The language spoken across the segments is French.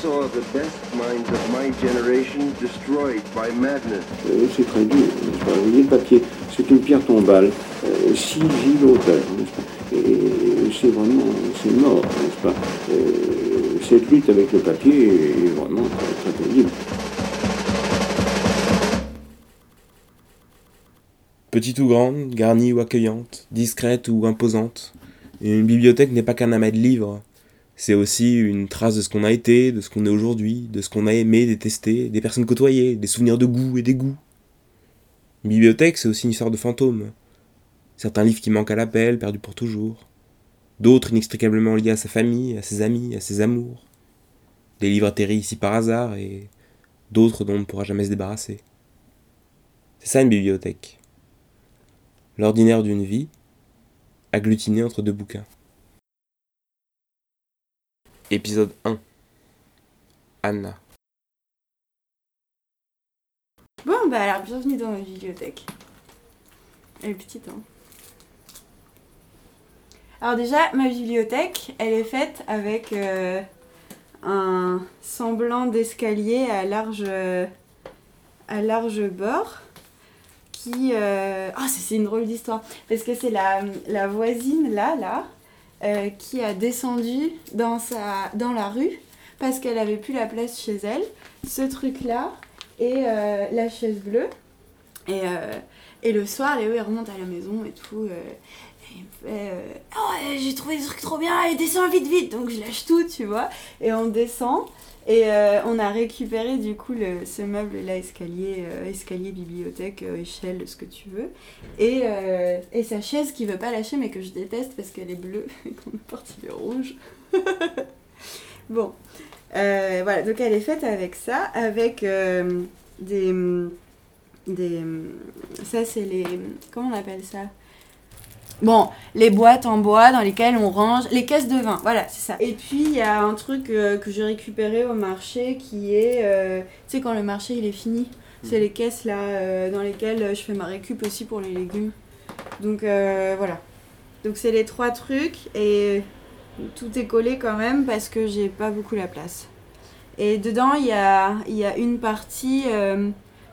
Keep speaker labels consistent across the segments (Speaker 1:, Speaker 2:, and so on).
Speaker 1: saw the best minds of my generation destroyed by madness.
Speaker 2: Euh, c'est très dur, n'est-ce pas? Vous voyez le papier, c'est une pierre tombale, euh, six vies n'est-ce pas? Et c'est vraiment, c'est mort, n'est-ce pas? Euh, Cette lutte avec le papier est vraiment très, très pénible.
Speaker 3: Petite ou grande, garnie ou accueillante, discrète ou imposante, une bibliothèque n'est pas qu'un amas de livres, c'est aussi une trace de ce qu'on a été, de ce qu'on est aujourd'hui, de ce qu'on a aimé, détesté, des personnes côtoyées, des souvenirs de goût et dégoût. Une bibliothèque, c'est aussi une histoire de fantômes. Certains livres qui manquent à l'appel, perdus pour toujours. D'autres inextricablement liés à sa famille, à ses amis, à ses amours. Des livres atterris ici par hasard et d'autres dont on ne pourra jamais se débarrasser. C'est ça une bibliothèque. L'ordinaire d'une vie, agglutiné entre deux bouquins. Épisode 1 Anna.
Speaker 4: Bon, bah alors, bienvenue dans ma bibliothèque. Elle est petite, hein. Alors déjà, ma bibliothèque, elle est faite avec euh, un semblant d'escalier à large, à large bord qui... Ah, c'est une drôle d'histoire. Parce que c'est la, la voisine, là, là, euh, qui a descendu dans, la rue parce qu'elle avait plus la place chez elle. Ce truc-là et euh, la chaise bleue. Et, euh, et le soir, Léo, il remonte à la maison et tout. Euh, me Oh, euh, j'ai trouvé des trucs trop bien, allez, descends vite, vite. Donc je lâche tout, tu vois. Et on descend. Et euh, on a récupéré du coup le, ce meuble-là, escalier, euh, escalier, bibliothèque, échelle, ce que tu veux. Et, sa chaise qui veut pas lâcher, mais que je déteste parce qu'elle est bleue et qu'on porte il est rouge. bon. Voilà, donc elle est faite avec ça, avec des. des ça, c'est les. Comment on appelle ça? Bon, les boîtes en bois dans lesquelles on range les caisses de vin, voilà, c'est ça. Et puis il y a un truc euh, que j'ai récupéré au marché qui est, euh, tu sais, quand le marché il est fini, c'est les caisses là euh, dans lesquelles je fais ma récup aussi pour les légumes. Donc euh, voilà. Donc c'est les trois trucs et tout est collé quand même parce que j'ai pas beaucoup la place. Et dedans il y a, il y a une partie euh,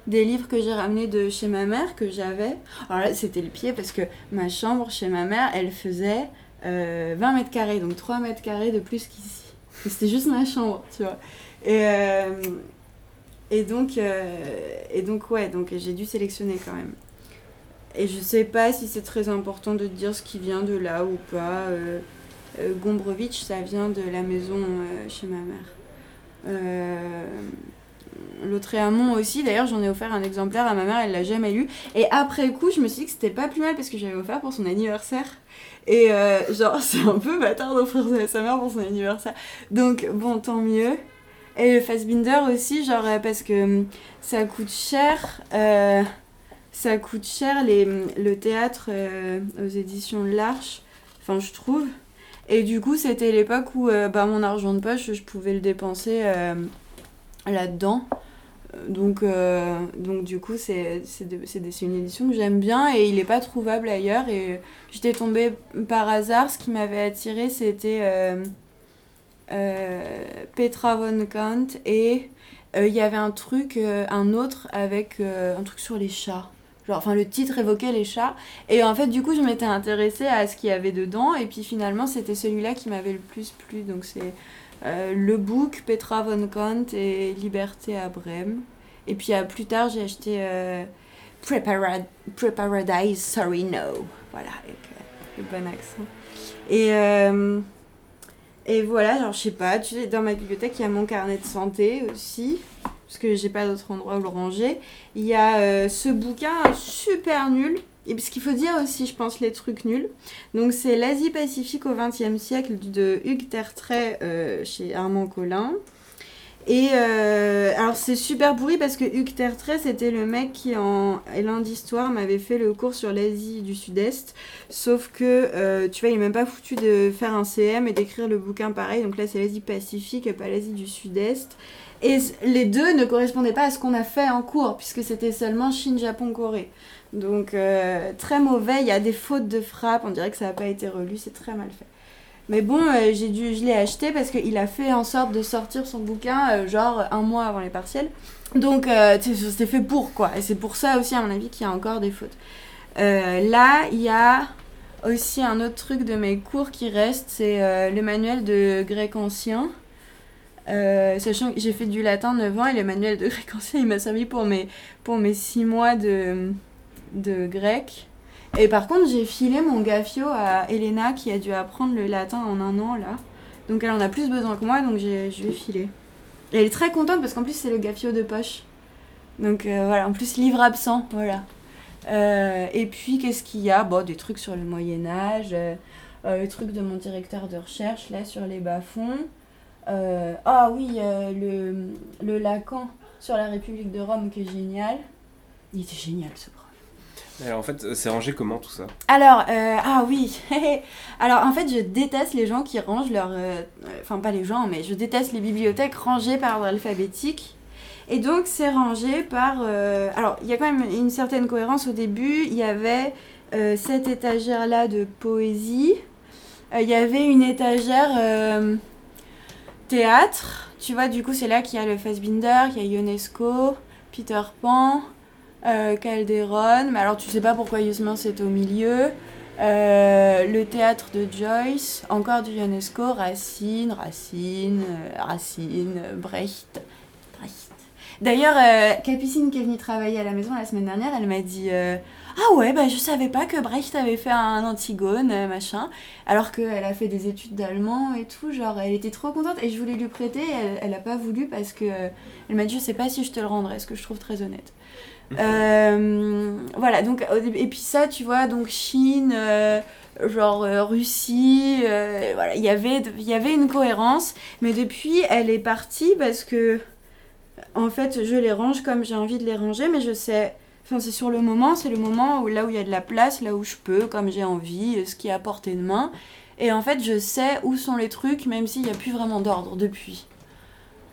Speaker 4: des livres que j'ai ramenés de chez ma mère que j'avais. Alors là, c'était le pied parce que ma chambre chez ma mère, elle faisait euh, 20 mètres carrés, donc 3 mètres carrés de plus qu'ici. C'était juste ma chambre, tu vois. Et, euh, et, donc, euh, et donc, ouais, donc j'ai dû sélectionner quand même. Et je sais pas si c'est très important de dire ce qui vient de là ou pas. Euh, euh, Gombrowicz, ça vient de la maison euh, chez ma mère. Euh, Lautréamont aussi, d'ailleurs j'en ai offert un exemplaire à ma mère, elle l'a jamais lu. Et après coup, je me suis dit que c'était pas plus mal parce que j'avais offert pour son anniversaire. Et euh, genre, c'est un peu bâtard d'offrir ça à sa mère pour son anniversaire. Donc bon, tant mieux. Et le Fassbinder aussi, genre euh, parce que hum, ça coûte cher. euh, ça coûte cher les, le théâtre euh, aux éditions l'Arche, enfin je trouve. Et du coup, c'était l'époque où euh, bah, mon argent de poche, je pouvais le dépenser euh, là-dedans. Euh, Donc, euh, donc du coup, c'est une édition que j'aime bien et il n'est pas trouvable ailleurs. Et j'étais tombée par hasard. Ce qui m'avait attiré, c'était euh, Petra von Kant et il y avait un truc, un autre avec un truc sur les chats. Genre, enfin, le titre évoquait les chats. Et en fait, du coup, je m'étais intéressée à ce qu'il y avait dedans. Et puis finalement, c'était celui-là qui m'avait le plus plu. Donc, c'est euh, Le Book, Petra von Kant et Liberté à Brême. Et puis euh, plus tard, j'ai acheté euh, Prepara- Preparadise, Sorry No. Voilà, avec euh, le bon accent. Et, et voilà, genre, je sais pas, dans ma bibliothèque, il y a mon carnet de santé aussi. Parce que j'ai pas d'autre endroit où le ranger. Il y a ce bouquin super nul. Et ce qu'il faut dire aussi, je pense, les trucs nuls. Donc, c'est L'Asie-Pacifique au XXe siècle de Hugues Tertrais euh, chez Armand Collin. Et euh, alors, c'est super pourri parce que Hugues Tertrais, c'était le mec qui, en L1 d'histoire, m'avait fait le cours sur l'Asie du Sud-Est. Sauf que, euh, tu vois, il est même pas foutu de faire un CM et d'écrire le bouquin pareil. Donc là, c'est l'Asie-Pacifique et pas l'Asie du Sud-Est. Et les deux ne correspondaient pas à ce qu'on a fait en cours, puisque c'était seulement Chine, Japon, Corée. Donc, euh, très mauvais. Il y a des fautes de frappe. On dirait que ça n'a pas été relu. C'est très mal fait. Mais bon, euh, j'ai dû, je l'ai acheté parce qu'il a fait en sorte de sortir son bouquin euh, genre un mois avant les partiels. Donc c'était fait pour quoi. Et c'est pour ça aussi à mon avis qu'il y a encore des fautes. Là, il y a aussi un autre truc de mes cours qui reste, c'est le manuel de grec ancien. Sachant que j'ai fait du latin 9 ans et le manuel de grec ancien, il m'a servi pour mes, pour mes 6 mois de, de grec. Et par contre, j'ai filé mon gaffio à Elena qui a dû apprendre le latin en un an là. Donc elle en a plus besoin que moi, donc je filé. Et elle est très contente parce qu'en plus c'est le gaffio de poche. Donc euh, voilà, en plus livre absent, voilà. Euh, et puis qu'est-ce qu'il y a? Bon, des trucs sur le Moyen Âge, euh, le truc de mon directeur de recherche là sur les bas-fonds. Ah oui, le, le Lacan sur la République de Rome qui est génial. Il était génial ce.
Speaker 3: Alors en fait, c'est rangé comment tout ça
Speaker 4: Alors, euh, ah oui. Alors, en fait, je déteste les gens qui rangent leur. euh, Enfin, pas les gens, mais je déteste les bibliothèques rangées par ordre alphabétique. Et donc, c'est rangé par. euh, Alors, il y a quand même une certaine cohérence au début. Il y avait euh, cette étagère-là de poésie. Euh, Il y avait une étagère euh, théâtre. Tu vois, du coup, c'est là qu'il y a le Fassbinder, qu'il y a Ionesco, Peter Pan euh, Calderon, mais alors tu sais pas pourquoi Yusman c'est au milieu. Euh, le théâtre de Joyce, encore du Ionesco, Racine, Racine, euh, Racine, euh, Brecht. Brecht. D'ailleurs, euh, Capucine qui est venue travailler à la maison la semaine dernière, elle m'a dit euh, Ah ouais, bah je savais pas que Brecht avait fait un Antigone, euh, machin. Alors qu'elle a fait des études d'allemand et tout, genre elle était trop contente et je voulais lui prêter, elle, elle a pas voulu parce que euh, elle m'a dit Je sais pas si je te le rendrai, ce que je trouve très honnête. Euh, voilà, donc, et puis ça, tu vois, donc Chine, euh, genre euh, Russie, voilà, il y avait il y avait une cohérence, mais depuis, elle est partie parce que, en fait, je les range comme j'ai envie de les ranger, mais je sais, enfin, c'est sur le moment, c'est le moment où là où il y a de la place, là où je peux, comme j'ai envie, ce qui est à portée de main, et en fait, je sais où sont les trucs, même s'il n'y a plus vraiment d'ordre depuis.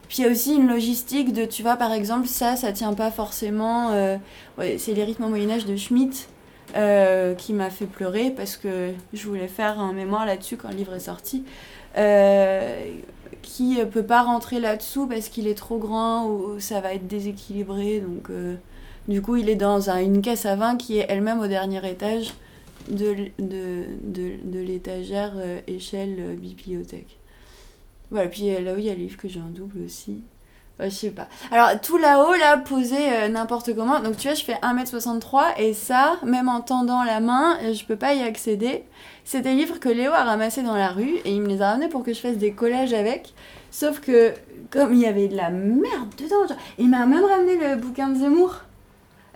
Speaker 4: Puis il y a aussi une logistique de, tu vois, par exemple, ça, ça tient pas forcément. euh, ouais, c'est les rythmes au Moyen-Âge de Schmitt euh, qui m'a fait pleurer parce que je voulais faire un mémoire là-dessus quand le livre est sorti. Euh, qui peut pas rentrer là-dessous parce qu'il est trop grand ou ça va être déséquilibré. Donc, euh, du coup, il est dans un- une caisse à vin qui est elle-même au dernier étage de, de, de, l'étagère échelle bibliothèque. Voilà, puis euh, là où il y a le livre que j'ai en double aussi. Je sais pas. Alors, tout là-haut, là, posé euh, n'importe comment. Donc, tu vois, je fais 1m63 et ça, même en tendant la main, euh, je peux pas y accéder. C'est des livres que Léo a ramassés dans la rue et il me les a ramenés pour que je fasse des collages avec. Sauf que, comme il y avait de la merde dedans, genre, il m'a même ramené le bouquin de Zemmour.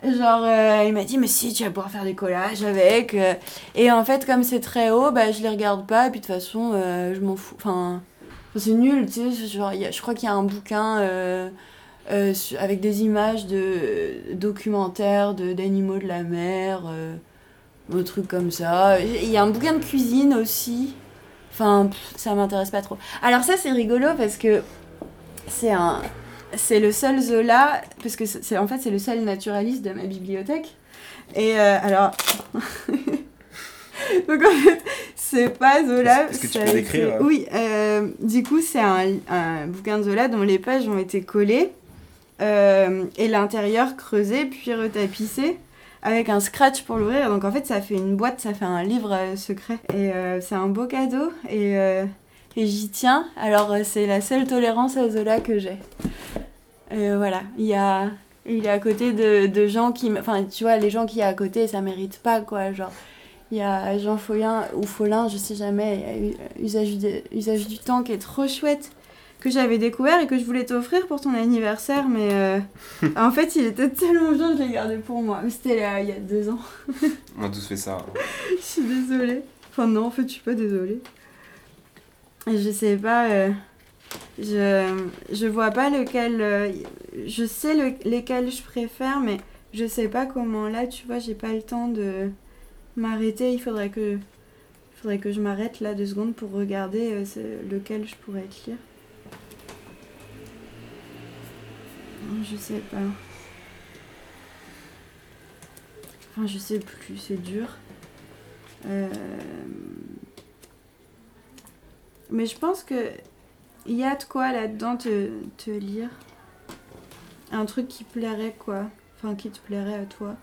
Speaker 4: Genre, il m'a dit, mais si, tu vas pouvoir faire des collages avec. Et en fait, comme c'est très haut, bah, je les regarde pas. Et puis, de toute façon, je m'en fous. Enfin, c'est nul, tu sais. Genre, y a- je crois qu'il y a un bouquin euh, euh, avec des images de documentaires d'animaux de, la mer, euh, un truc comme ça. Il y a un bouquin de cuisine aussi. Enfin, ça m'intéresse pas trop. Alors, ça, c'est rigolo parce que c'est un. C'est le seul Zola, parce que c'est en fait c'est le seul naturaliste de ma bibliothèque. Et euh, alors, donc en fait c'est pas Zola.
Speaker 3: Est-ce que tu peux décrire, hein
Speaker 4: Oui, euh, du coup c'est un, un bouquin de Zola dont les pages ont été collées euh, et l'intérieur creusé puis retapissé avec un scratch pour l'ouvrir. Donc en fait ça fait une boîte, ça fait un livre euh, secret et euh, c'est un beau cadeau et euh, et j'y tiens. Alors, euh, c'est la seule tolérance à Zola que j'ai. Euh, voilà, il y a. Il est à côté de, de gens qui. Enfin, tu vois, les gens qui a à côté, ça mérite pas, quoi. Genre, il y a Jean Follin, ou Follin, je sais jamais, il y a eu- usage, du- usage du temps qui est trop chouette, que j'avais découvert et que je voulais t'offrir pour ton anniversaire, mais euh, en fait, il était tellement bien, je l'ai gardé pour moi. Mais c'était là, il y a deux ans.
Speaker 3: On a tous fait ça.
Speaker 4: Je suis désolée. Enfin non, en fait, je suis pas désolée. Je sais pas. euh, je, je vois pas lequel. euh, je sais le- lesquels je préfère, mais je sais pas comment. Là, tu vois, j'ai pas le temps de m'arrêter. Il faudrait que. il faudrait que je m'arrête là deux secondes pour regarder euh, lequel je pourrais lire. Non, Je sais pas. Enfin, je sais plus, c'est dur. Euh,
Speaker 5: Mais je pense que il y a de quoi là-dedans te, te lire. Un truc qui plairait quoi? Enfin, qui te plairait à toi?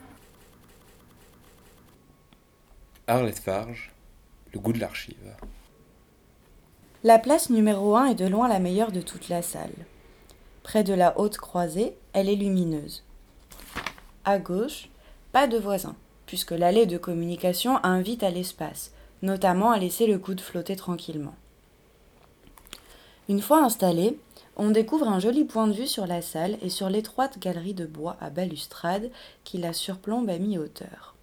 Speaker 3: Arlette Farge, le goût de l'archive.
Speaker 4: La place numéro 1 est de loin la meilleure de toute la salle. Près de la haute croisée, elle est lumineuse. À gauche, pas de voisins, puisque l'allée de communication invite à l'espace, notamment à laisser le coude flotter tranquillement. Une fois installé, on découvre un joli point de vue sur la salle et sur l'étroite galerie de bois à balustrade qui la surplombe à mi-hauteur.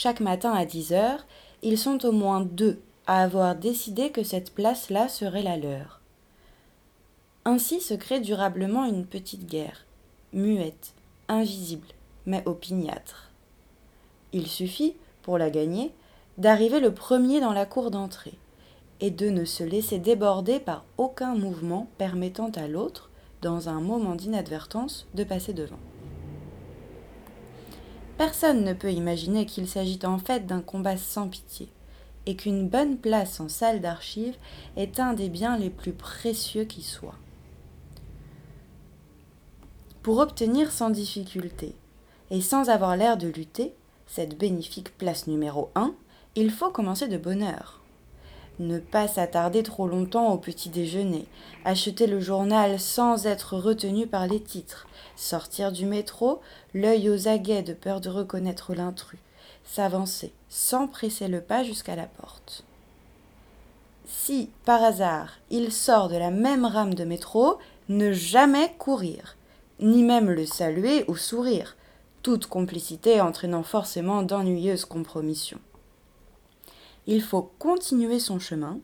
Speaker 4: Chaque matin à 10 heures, ils sont au moins deux à avoir décidé que cette place-là serait la leur. Ainsi se crée durablement une petite guerre, muette, invisible, mais opiniâtre. Il suffit, pour la gagner, d'arriver le premier dans la cour d'entrée, et de ne se laisser déborder par aucun mouvement permettant à l'autre, dans un moment d'inadvertance, de passer devant. Personne ne peut imaginer qu'il s'agit en fait d'un combat sans pitié, et qu'une bonne place en salle d'archives est un des biens les plus précieux qui soient. Pour obtenir sans difficulté, et sans avoir l'air de lutter, cette bénéfique place numéro 1, il faut commencer de bonne heure ne pas s'attarder trop longtemps au petit déjeuner, acheter le journal sans être retenu par les titres, sortir du métro, l'œil aux aguets de peur de reconnaître l'intrus, s'avancer sans presser le pas jusqu'à la porte. Si, par hasard, il sort de la même rame de métro, ne jamais courir, ni même le saluer ou sourire, toute complicité entraînant forcément d'ennuyeuses compromissions il faut continuer son chemin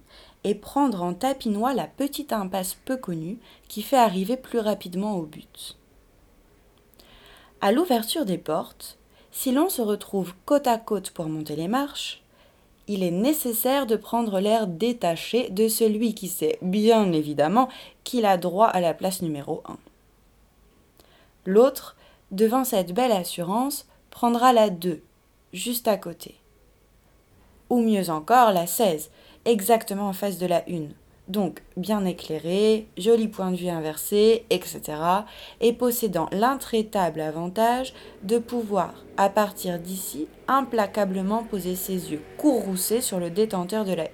Speaker 4: et prendre en tapinois la petite impasse peu connue qui fait arriver plus rapidement au but. À l'ouverture des portes, si l'on se retrouve côte à côte pour monter les marches, il est nécessaire de prendre l'air détaché de celui qui sait bien évidemment qu'il a droit à la place numéro 1. L'autre, devant cette belle assurance, prendra la 2, juste à côté ou mieux encore la 16, exactement en face de la 1. Donc bien éclairé, joli point de vue inversé, etc. et possédant l'intraitable avantage de pouvoir, à partir d'ici, implacablement poser ses yeux courroucés sur le détenteur de la 1.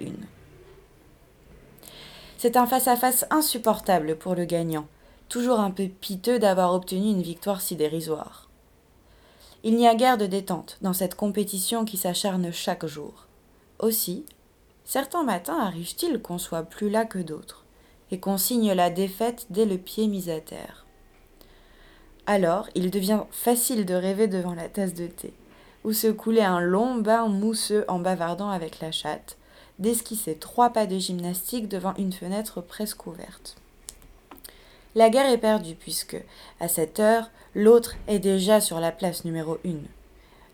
Speaker 4: C'est un face-à-face insupportable pour le gagnant, toujours un peu piteux d'avoir obtenu une victoire si dérisoire. Il n'y a guère de détente dans cette compétition qui s'acharne chaque jour. Aussi, certains matins arrive-t-il qu'on soit plus là que d'autres, et qu'on signe la défaite dès le pied mis à terre? Alors, il devient facile de rêver devant la tasse de thé, ou se couler un long bain mousseux en bavardant avec la chatte, d'esquisser trois pas de gymnastique devant une fenêtre presque ouverte. La guerre est perdue puisque, à cette heure, l'autre est déjà sur la place numéro une.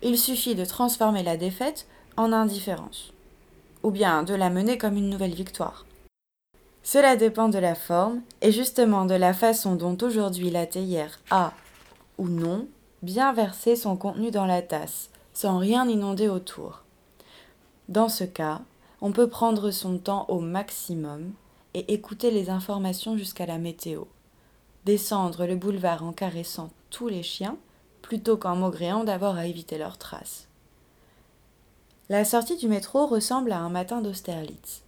Speaker 4: Il suffit de transformer la défaite en indifférence ou bien de la mener comme une nouvelle victoire. Cela dépend de la forme et justement de la façon dont aujourd'hui la théière a, ou non, bien versé son contenu dans la tasse, sans rien inonder autour. Dans ce cas, on peut prendre son temps au maximum et écouter les informations jusqu'à la météo. Descendre le boulevard en caressant tous les chiens, plutôt qu'en maugréant d'avoir à éviter leurs traces. La sortie du métro ressemble à un matin d'Austerlitz.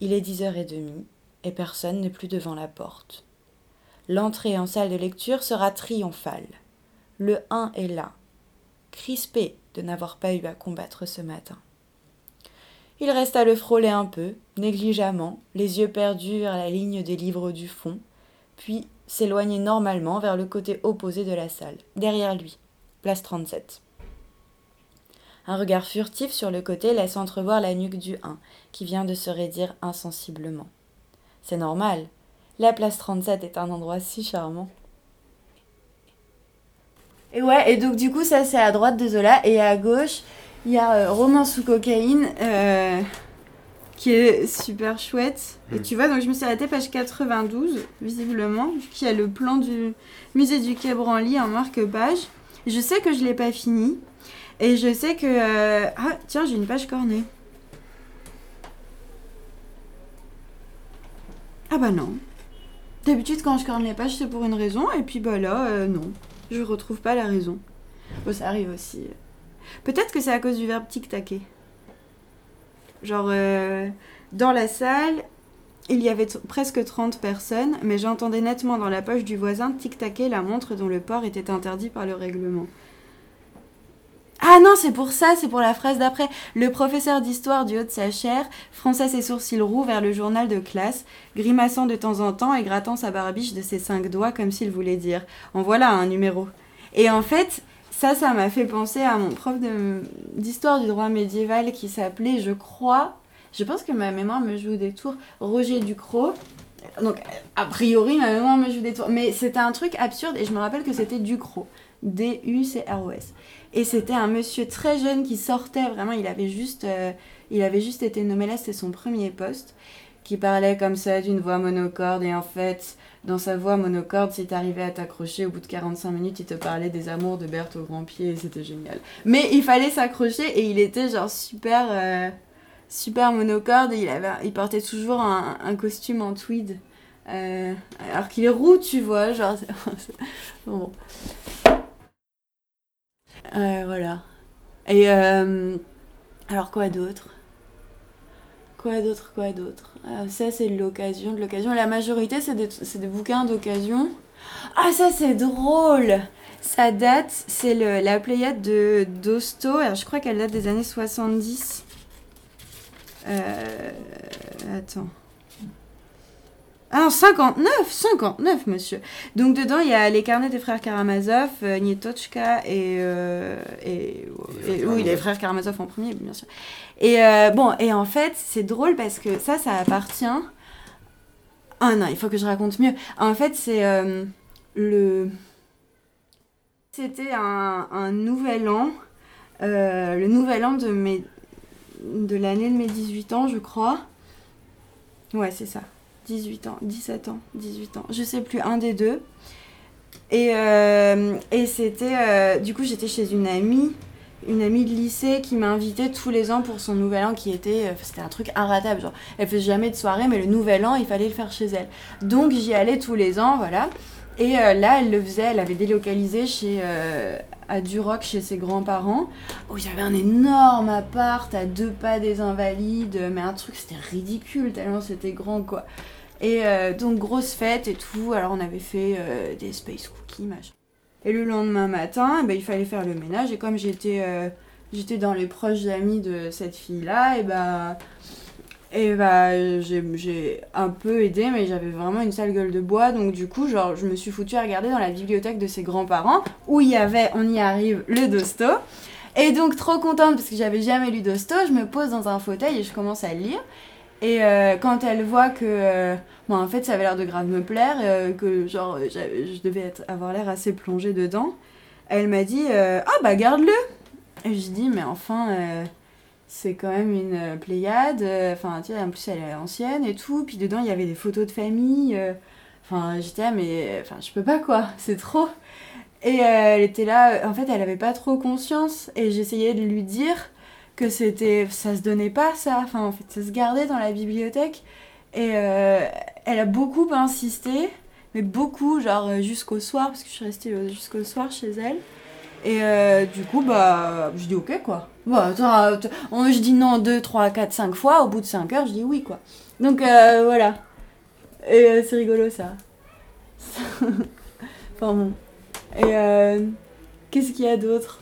Speaker 4: Il est dix heures et demie et personne n'est plus devant la porte. L'entrée en salle de lecture sera triomphale. Le 1 est là, crispé de n'avoir pas eu à combattre ce matin. Il reste à le frôler un peu, négligemment, les yeux perdus vers la ligne des livres du fond, puis s'éloigner normalement vers le côté opposé de la salle, derrière lui, place 37. Un regard furtif sur le côté laisse entrevoir la nuque du 1, qui vient de se raidir insensiblement. C'est normal. La place 37 est un endroit si charmant.
Speaker 5: Et ouais, et donc du coup, ça c'est à droite de Zola, et à gauche, il y a euh, Roman sous cocaïne, euh, qui est super chouette. Et hmm. tu vois, donc je me suis arrêtée page 92, visiblement, qui a le plan du musée du Quai Branly en marque-page. Je sais que je l'ai pas fini, et je sais que. Euh, ah, tiens, j'ai une page cornée.
Speaker 4: Ah bah non. D'habitude, quand je corne les pages, c'est pour une raison, et puis bah là, euh, non. Je retrouve pas la raison. Bon, ça arrive aussi. Peut-être que c'est à cause du verbe tic-taquer. Genre, euh, dans la salle, il y avait presque 30 personnes, mais j'entendais nettement dans la poche du voisin tic-taquer la montre dont le port était interdit par le règlement. Ah non, c'est pour ça, c'est pour la phrase d'après. Le professeur d'histoire du haut de sa chair fronça ses sourcils roux vers le journal de classe, grimaçant de temps en temps et grattant sa barbiche de ses cinq doigts comme s'il voulait dire En voilà un numéro. Et en fait, ça, ça m'a fait penser à mon prof d'histoire du droit médiéval qui s'appelait, je crois, je pense que ma mémoire me joue des tours, Roger Ducrot. Donc, a priori, ma mémoire me joue des tours. Mais c'était un truc absurde et je me rappelle que c'était Ducrot. D-U-C-R-O-S. Et c'était un monsieur très jeune qui sortait, vraiment, il avait juste, euh, il avait juste été nommé là, c'était son premier poste, qui parlait comme ça d'une voix monocorde. Et en fait, dans sa voix monocorde, si t'arrivais à t'accrocher, au bout de 45 minutes, il te parlait des amours de Berthe au grand pied c'était génial. Mais il fallait s'accrocher et il était genre super, euh, super monocorde il, avait, il portait toujours un, costume en tweed. Euh, alors qu'il est roux, tu vois, genre. bon. Voilà. Et euh, alors quoi d'autre? Quoi d'autre Quoi d'autre? Euh, Ça c'est de l'occasion, de l'occasion. La majorité c'est des, des bouquins d'occasion. Ah ça c'est drôle Ça date, c'est la Pléiade de d'Hosto. Alors je crois qu'elle date des années 70. Euh, attends. Ah non, 59 59, monsieur Donc dedans, il y a les carnets des frères Karamazov, euh, Nietochka et... euh, et, et- oui, les frères Karamazov en premier, bien sûr. Et euh, bon, et en fait, c'est drôle parce que ça, ça appartient... Ah non, il faut que je raconte mieux. En fait, c'est le... C'était un, un nouvel an, le nouvel an de mes... de l'année de mes 18 ans, je crois. Ouais, c'est ça. 18 ans, 17 ans, 18 ans, je sais plus, un des deux. Et, euh, c'était. euh, du coup, j'étais chez une amie, une amie de lycée qui m'invitait tous les ans pour son nouvel an qui était. euh, C'était un truc inratable. Elle faisait jamais de soirée, mais le nouvel an, il fallait le faire chez elle. Donc, j'y allais tous les ans, voilà. Et là, elle le faisait, elle avait délocalisé chez. à Duroc chez ses grands-parents où il y avait un énorme appart à deux pas des invalides mais un truc c'était ridicule tellement c'était grand quoi et euh, donc grosse fête et tout. Alors on avait fait euh, des space cookies, machin. Et le lendemain matin, eh ben, il fallait faire le ménage. Et comme j'étais euh, j'étais dans les proches amis de cette fille-là, et bah, et bah j'ai j'ai un peu aidé, mais j'avais vraiment une sale gueule de bois. Donc du coup, genre, je me suis foutue à regarder dans la bibliothèque de ses grands-parents, où il y avait, on y arrive, le Dosto. Et donc trop contente parce que j'avais jamais lu Dosto, je me pose dans un fauteuil et je commence à lire. Et euh, quand elle voit que, euh, bon, en fait, ça avait l'air de grave me plaire, euh, que genre, euh, je devais être, avoir l'air assez plongée dedans, elle m'a dit Ah bah garde-le Et je dis Mais enfin, c'est quand même une Pléiade, enfin, tu sais, en plus elle est ancienne et tout, puis dedans il y avait des photos de famille, enfin, j'étais là, mais enfin, je peux pas quoi, c'est trop. Et elle était là, en fait, elle avait pas trop conscience, et j'essayais de lui dire que c'était ça se donnait pas ça. Enfin en fait ça se gardait dans la bibliothèque. Et euh, elle a beaucoup insisté mais beaucoup genre euh, jusqu'au soir parce que je suis restée euh, jusqu'au soir chez elle. Et du coup bah je dis ok quoi. Bah, on- je dis non 2, 3, 4, 5 fois. Au bout de 5 heures je dis oui quoi. Donc voilà. Et c'est rigolo ça. Enfin bon. Et qu'est-ce qu'il y a d'autre?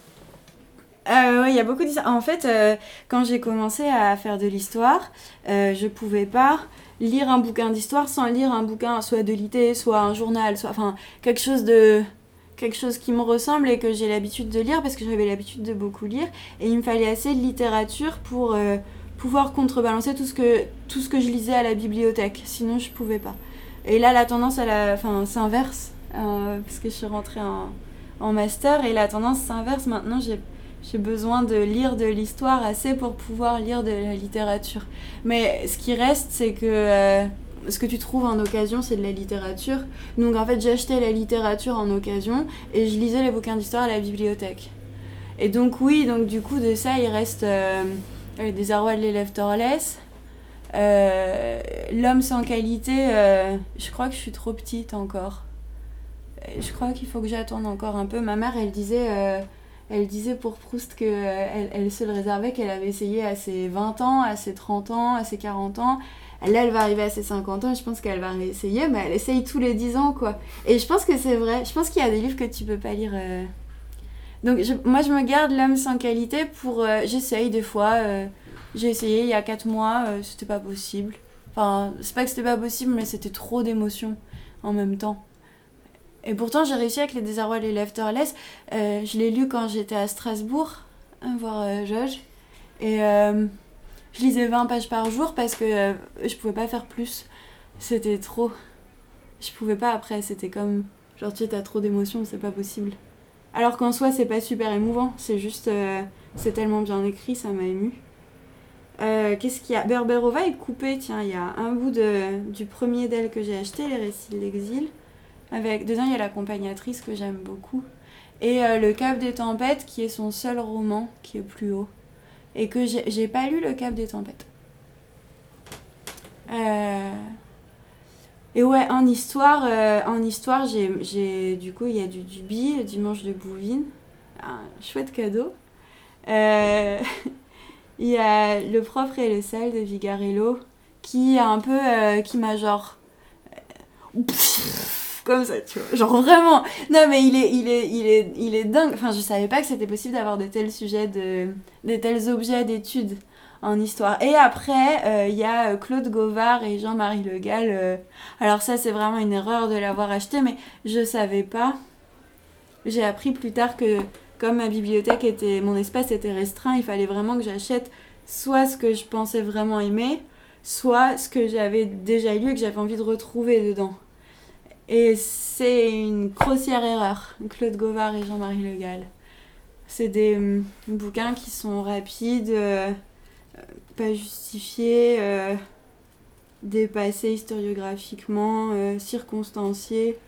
Speaker 4: Euh, il y a beaucoup d'histoires. En fait, euh, quand j'ai commencé à faire de l'histoire, euh, je pouvais pas lire un bouquin d'histoire sans lire un bouquin soit de l'IT, soit un journal, soit enfin quelque chose de quelque chose qui me ressemble et que j'ai l'habitude de lire parce que j'avais l'habitude de beaucoup lire et il me fallait assez de littérature pour euh, pouvoir contrebalancer tout ce que tout ce que je lisais à la bibliothèque. Sinon, je pouvais pas. Et là, la tendance, à la, enfin, s'inverse euh, parce que je suis rentrée en, en master et la tendance s'inverse. Maintenant, j'ai j'ai besoin de lire de l'histoire assez pour pouvoir lire de la littérature. Mais ce qui reste, c'est que euh, ce que tu trouves en occasion, c'est de la littérature. Donc en fait, j'achetais la littérature en occasion et je lisais les bouquins d'histoire à la bibliothèque. Et donc oui, donc du coup de ça, il reste euh, euh, des arrois de l'élève Torless, Euh, L'homme sans qualité, je crois que je suis trop petite encore. Je crois qu'il faut que j'attende encore un peu. Ma mère, elle disait, elle disait pour Proust que euh, elle, se le réservait qu'elle avait essayé à ses 20 ans, à ses 30 ans, à ses 40 ans. Là, elle va arriver à ses 50 ans je pense qu'elle va réessayer, mais elle essaye tous les 10 ans, quoi. Et je pense que c'est vrai. Je pense qu'il y a des livres que tu peux pas lire. euh. Donc, moi, je me garde L'homme sans qualité pour. euh, J'essaye des fois. J'ai essayé il y a 4 mois, c'était pas possible. Enfin, c'est pas que c'était pas possible, mais c'était trop d'émotions en même temps. Et pourtant, j'ai réussi avec Les Désarrois les Lefterless. Euh, je l'ai lu quand j'étais à Strasbourg, hein, voir euh. Et euh, je lisais 20 pages par jour parce que euh, je pouvais pas faire plus. C'était trop. Je pouvais pas après, c'était comme. Genre, tu t'as trop d'émotions, c'est pas possible. Alors qu'en soi, c'est pas super émouvant, c'est juste. euh, c'est tellement bien écrit, ça m'a ému. Qu'est-ce qu'il y a? Berberova est coupé, tiens, il y a un bout de, du premier d'elle que j'ai acheté, Les Récits de l'exil. Avec, dedans, il y a l'accompagnatrice que j'aime beaucoup. Et euh, Le Cap des Tempêtes, qui est son seul roman, qui est plus haut. Et que j'ai pas lu Le Cap des Tempêtes. Euh, Et ouais, en histoire, euh, en histoire j'ai, du coup, il y a du Duby, Dimanche de Bouvines. Un chouette cadeau. Il y a Le propre et le sale de Vigarello, qui a un peu. qui m'a genre. Comme ça, tu vois. Genre vraiment. Non, mais il est, il est, il est, il est dingue. Enfin, je savais pas que c'était possible d'avoir de tels sujets, de, de tels objets d'études en histoire. Et après, euh, il y a euh, Claude Gauvard et Jean-Marie Le Gall. euh, alors, ça, c'est vraiment une erreur de l'avoir acheté, mais je savais pas. J'ai appris plus tard que, comme ma bibliothèque était. mon espace était restreint, il fallait vraiment que j'achète soit ce que je pensais vraiment aimer, soit ce que j'avais déjà lu et que j'avais envie de retrouver dedans. Et c'est une grossière erreur, Claude Gauvard et Jean-Marie Le Gall. C'est des hum, bouquins qui sont rapides, euh, euh, pas justifiés, euh, dépassés historiographiquement, circonstanciés.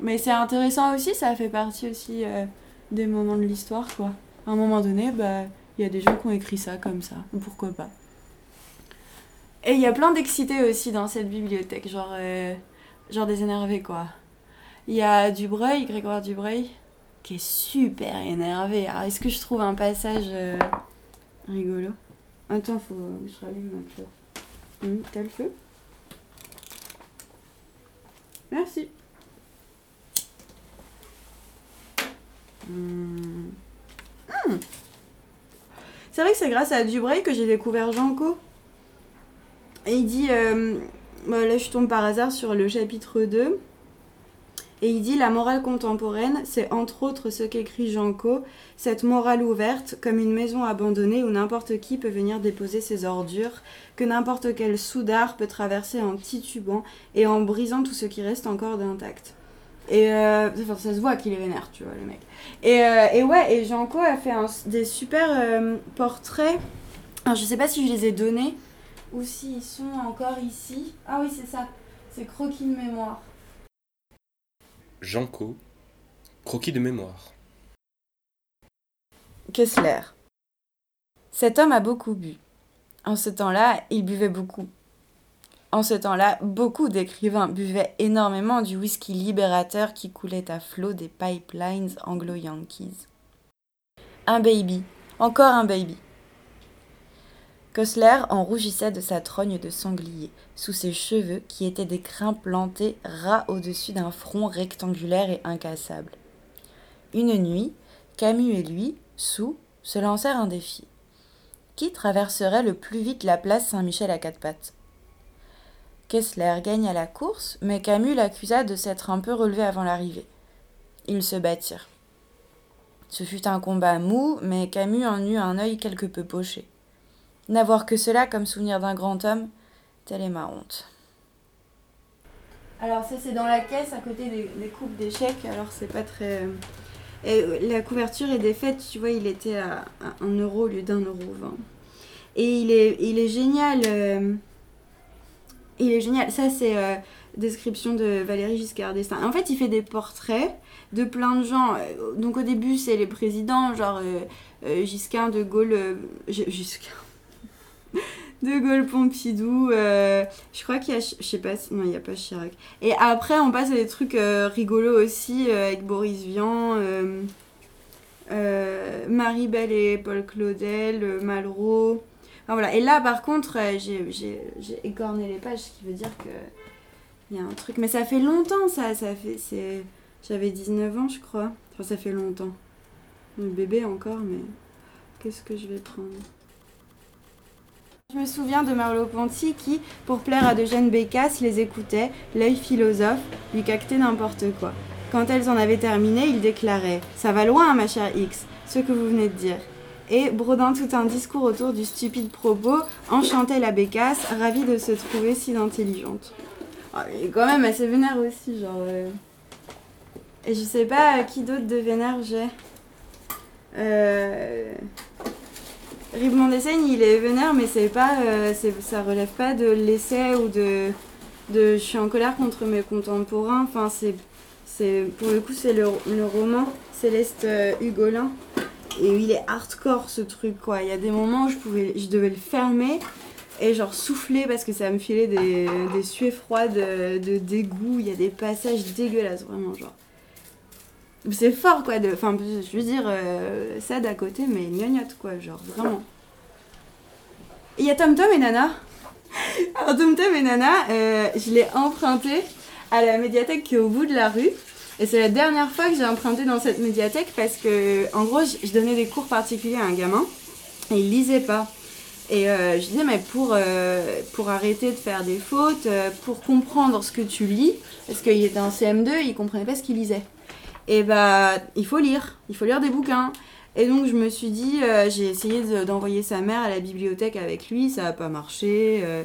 Speaker 4: Mais c'est intéressant aussi, ça fait partie aussi des moments de l'histoire, quoi. À un moment donné, bah, il y a des gens qui ont écrit ça comme ça, pourquoi pas. Et il y a plein d'excités aussi dans cette bibliothèque, genre, genre des énervés, quoi. Il y a Dubreuil, Grégoire Dubreuil, qui est super énervé. Est-ce que je trouve un passage euh, rigolo? Attends, faut que je rallume ma clope. Hum, T'as le feu? Merci. Hum. Hum. C'est vrai que c'est grâce à Dubreuil que j'ai découvert Janko. Et il dit, euh, là je tombe par hasard sur le chapitre 2. Et il dit la morale contemporaine, c'est entre autres ce qu'écrit Janco, cette morale ouverte, comme une maison abandonnée où n'importe qui peut venir déposer ses ordures, que n'importe quel soudard peut traverser en titubant et en brisant tout ce qui reste encore d'intact. Et euh, enfin, ça se voit qu'il est vénère, tu vois, le mec. Et, euh, et ouais, et Janco a fait des super euh, portraits. Alors, je sais pas si je les ai donnés ou s'ils sont encore ici. Ah oui, c'est ça. C'est croquis de mémoire.
Speaker 3: Janco, croquis de mémoire.
Speaker 6: Kessler. Cet homme a beaucoup bu. En ce temps-là, il buvait beaucoup. En ce temps-là, beaucoup d'écrivains buvaient énormément du whisky libérateur qui coulait à flot des pipelines anglo-yankees. Un baby, encore un baby. Kessler en rougissait de sa trogne de sanglier, sous ses cheveux qui étaient des crins plantés ras au-dessus d'un front rectangulaire et incassable. Une nuit, Camus et lui, sous, se lancèrent un défi. Qui traverserait le plus vite la place Saint-Michel à quatre pattes? Kessler gagna la course, mais Camus l'accusa de s'être un peu relevé avant l'arrivée. Ils se battirent. Ce fut un combat mou, mais Camus en eut un œil quelque peu poché. N'avoir que cela comme souvenir d'un grand homme, telle est ma honte.
Speaker 4: Alors ça c'est dans la caisse à côté des, des coupes d'échecs, alors c'est pas très... Et euh, la couverture est défaite, tu vois, il était à 1 euro au lieu d'un euro vingt. Et il est, il est génial. euh, Il est génial. Ça c'est euh, description de Valérie Giscard d'Estaing. En fait il fait des portraits de plein de gens. Donc au début c'est les présidents, genre Giscard, De Gaulle... Giscard... De Gaulle Pompidou. euh, je crois qu'il y a. Je sais pas. Non, il a pas Chirac. Et après, on passe à des trucs euh, rigolos aussi euh, avec Boris Vian. euh, euh, Marie-Belle et Paul Claudel, Malraux. Voilà. Et là, par contre, j'ai écorné les pages, ce qui veut dire que. Il y a un truc. Mais ça fait longtemps, ça. ça fait. J'avais 19 ans, je crois. Enfin, ça fait longtemps. Le bébé encore, mais. Qu'est-ce que je vais prendre? Je me souviens de Merleau-Ponty qui, pour plaire à Eugène Bécasse, les écoutait, l'œil philosophe, lui cactait n'importe quoi. Quand elles en avaient terminé, il déclarait Ça va loin, ma chère X, ce que vous venez de dire. Et, brodant tout un discours autour du stupide propos, enchantait la Bécasse, ravie de se trouver si intelligente. Ah, il est quand même assez vénère aussi, genre. euh. Et je sais pas qui d'autre de vénère j'ai. Euh... Ribemont d'Essaigne, il est vénère, mais c'est pas, euh, ça relève pas de l'essai ou de, de je suis en colère contre mes contemporains. Enfin, pour le coup, c'est le, roman Céleste euh, Hugolin. Et il est hardcore ce truc, quoi. Il y a des moments où je, pouvais, je devais le fermer et genre souffler parce que ça me filait des, des suées froides de, de dégoût. Il y a des passages dégueulasses, vraiment, genre. C'est fort, quoi. De, enfin, je veux dire, euh, ça d'à côté, mais gnognotte, quoi, genre, vraiment. Il y a Tom Tom et Nana. Alors, Tom Tom et Nana, euh, je l'ai emprunté à la médiathèque qui est au bout de la rue. Et c'est la dernière fois que j'ai emprunté dans cette médiathèque parce que, en gros, je, donnais des cours particuliers à un gamin et il lisait pas. Et euh, je disais, mais pour, euh, pour arrêter de faire des fautes, pour comprendre ce que tu lis, parce qu'il était en CM2, il comprenait pas ce qu'il lisait. Et bah, il faut lire, il faut lire des bouquins. Et donc, je me suis dit, euh, j'ai essayé de- d'envoyer sa mère à la bibliothèque avec lui, ça n'a pas marché. euh.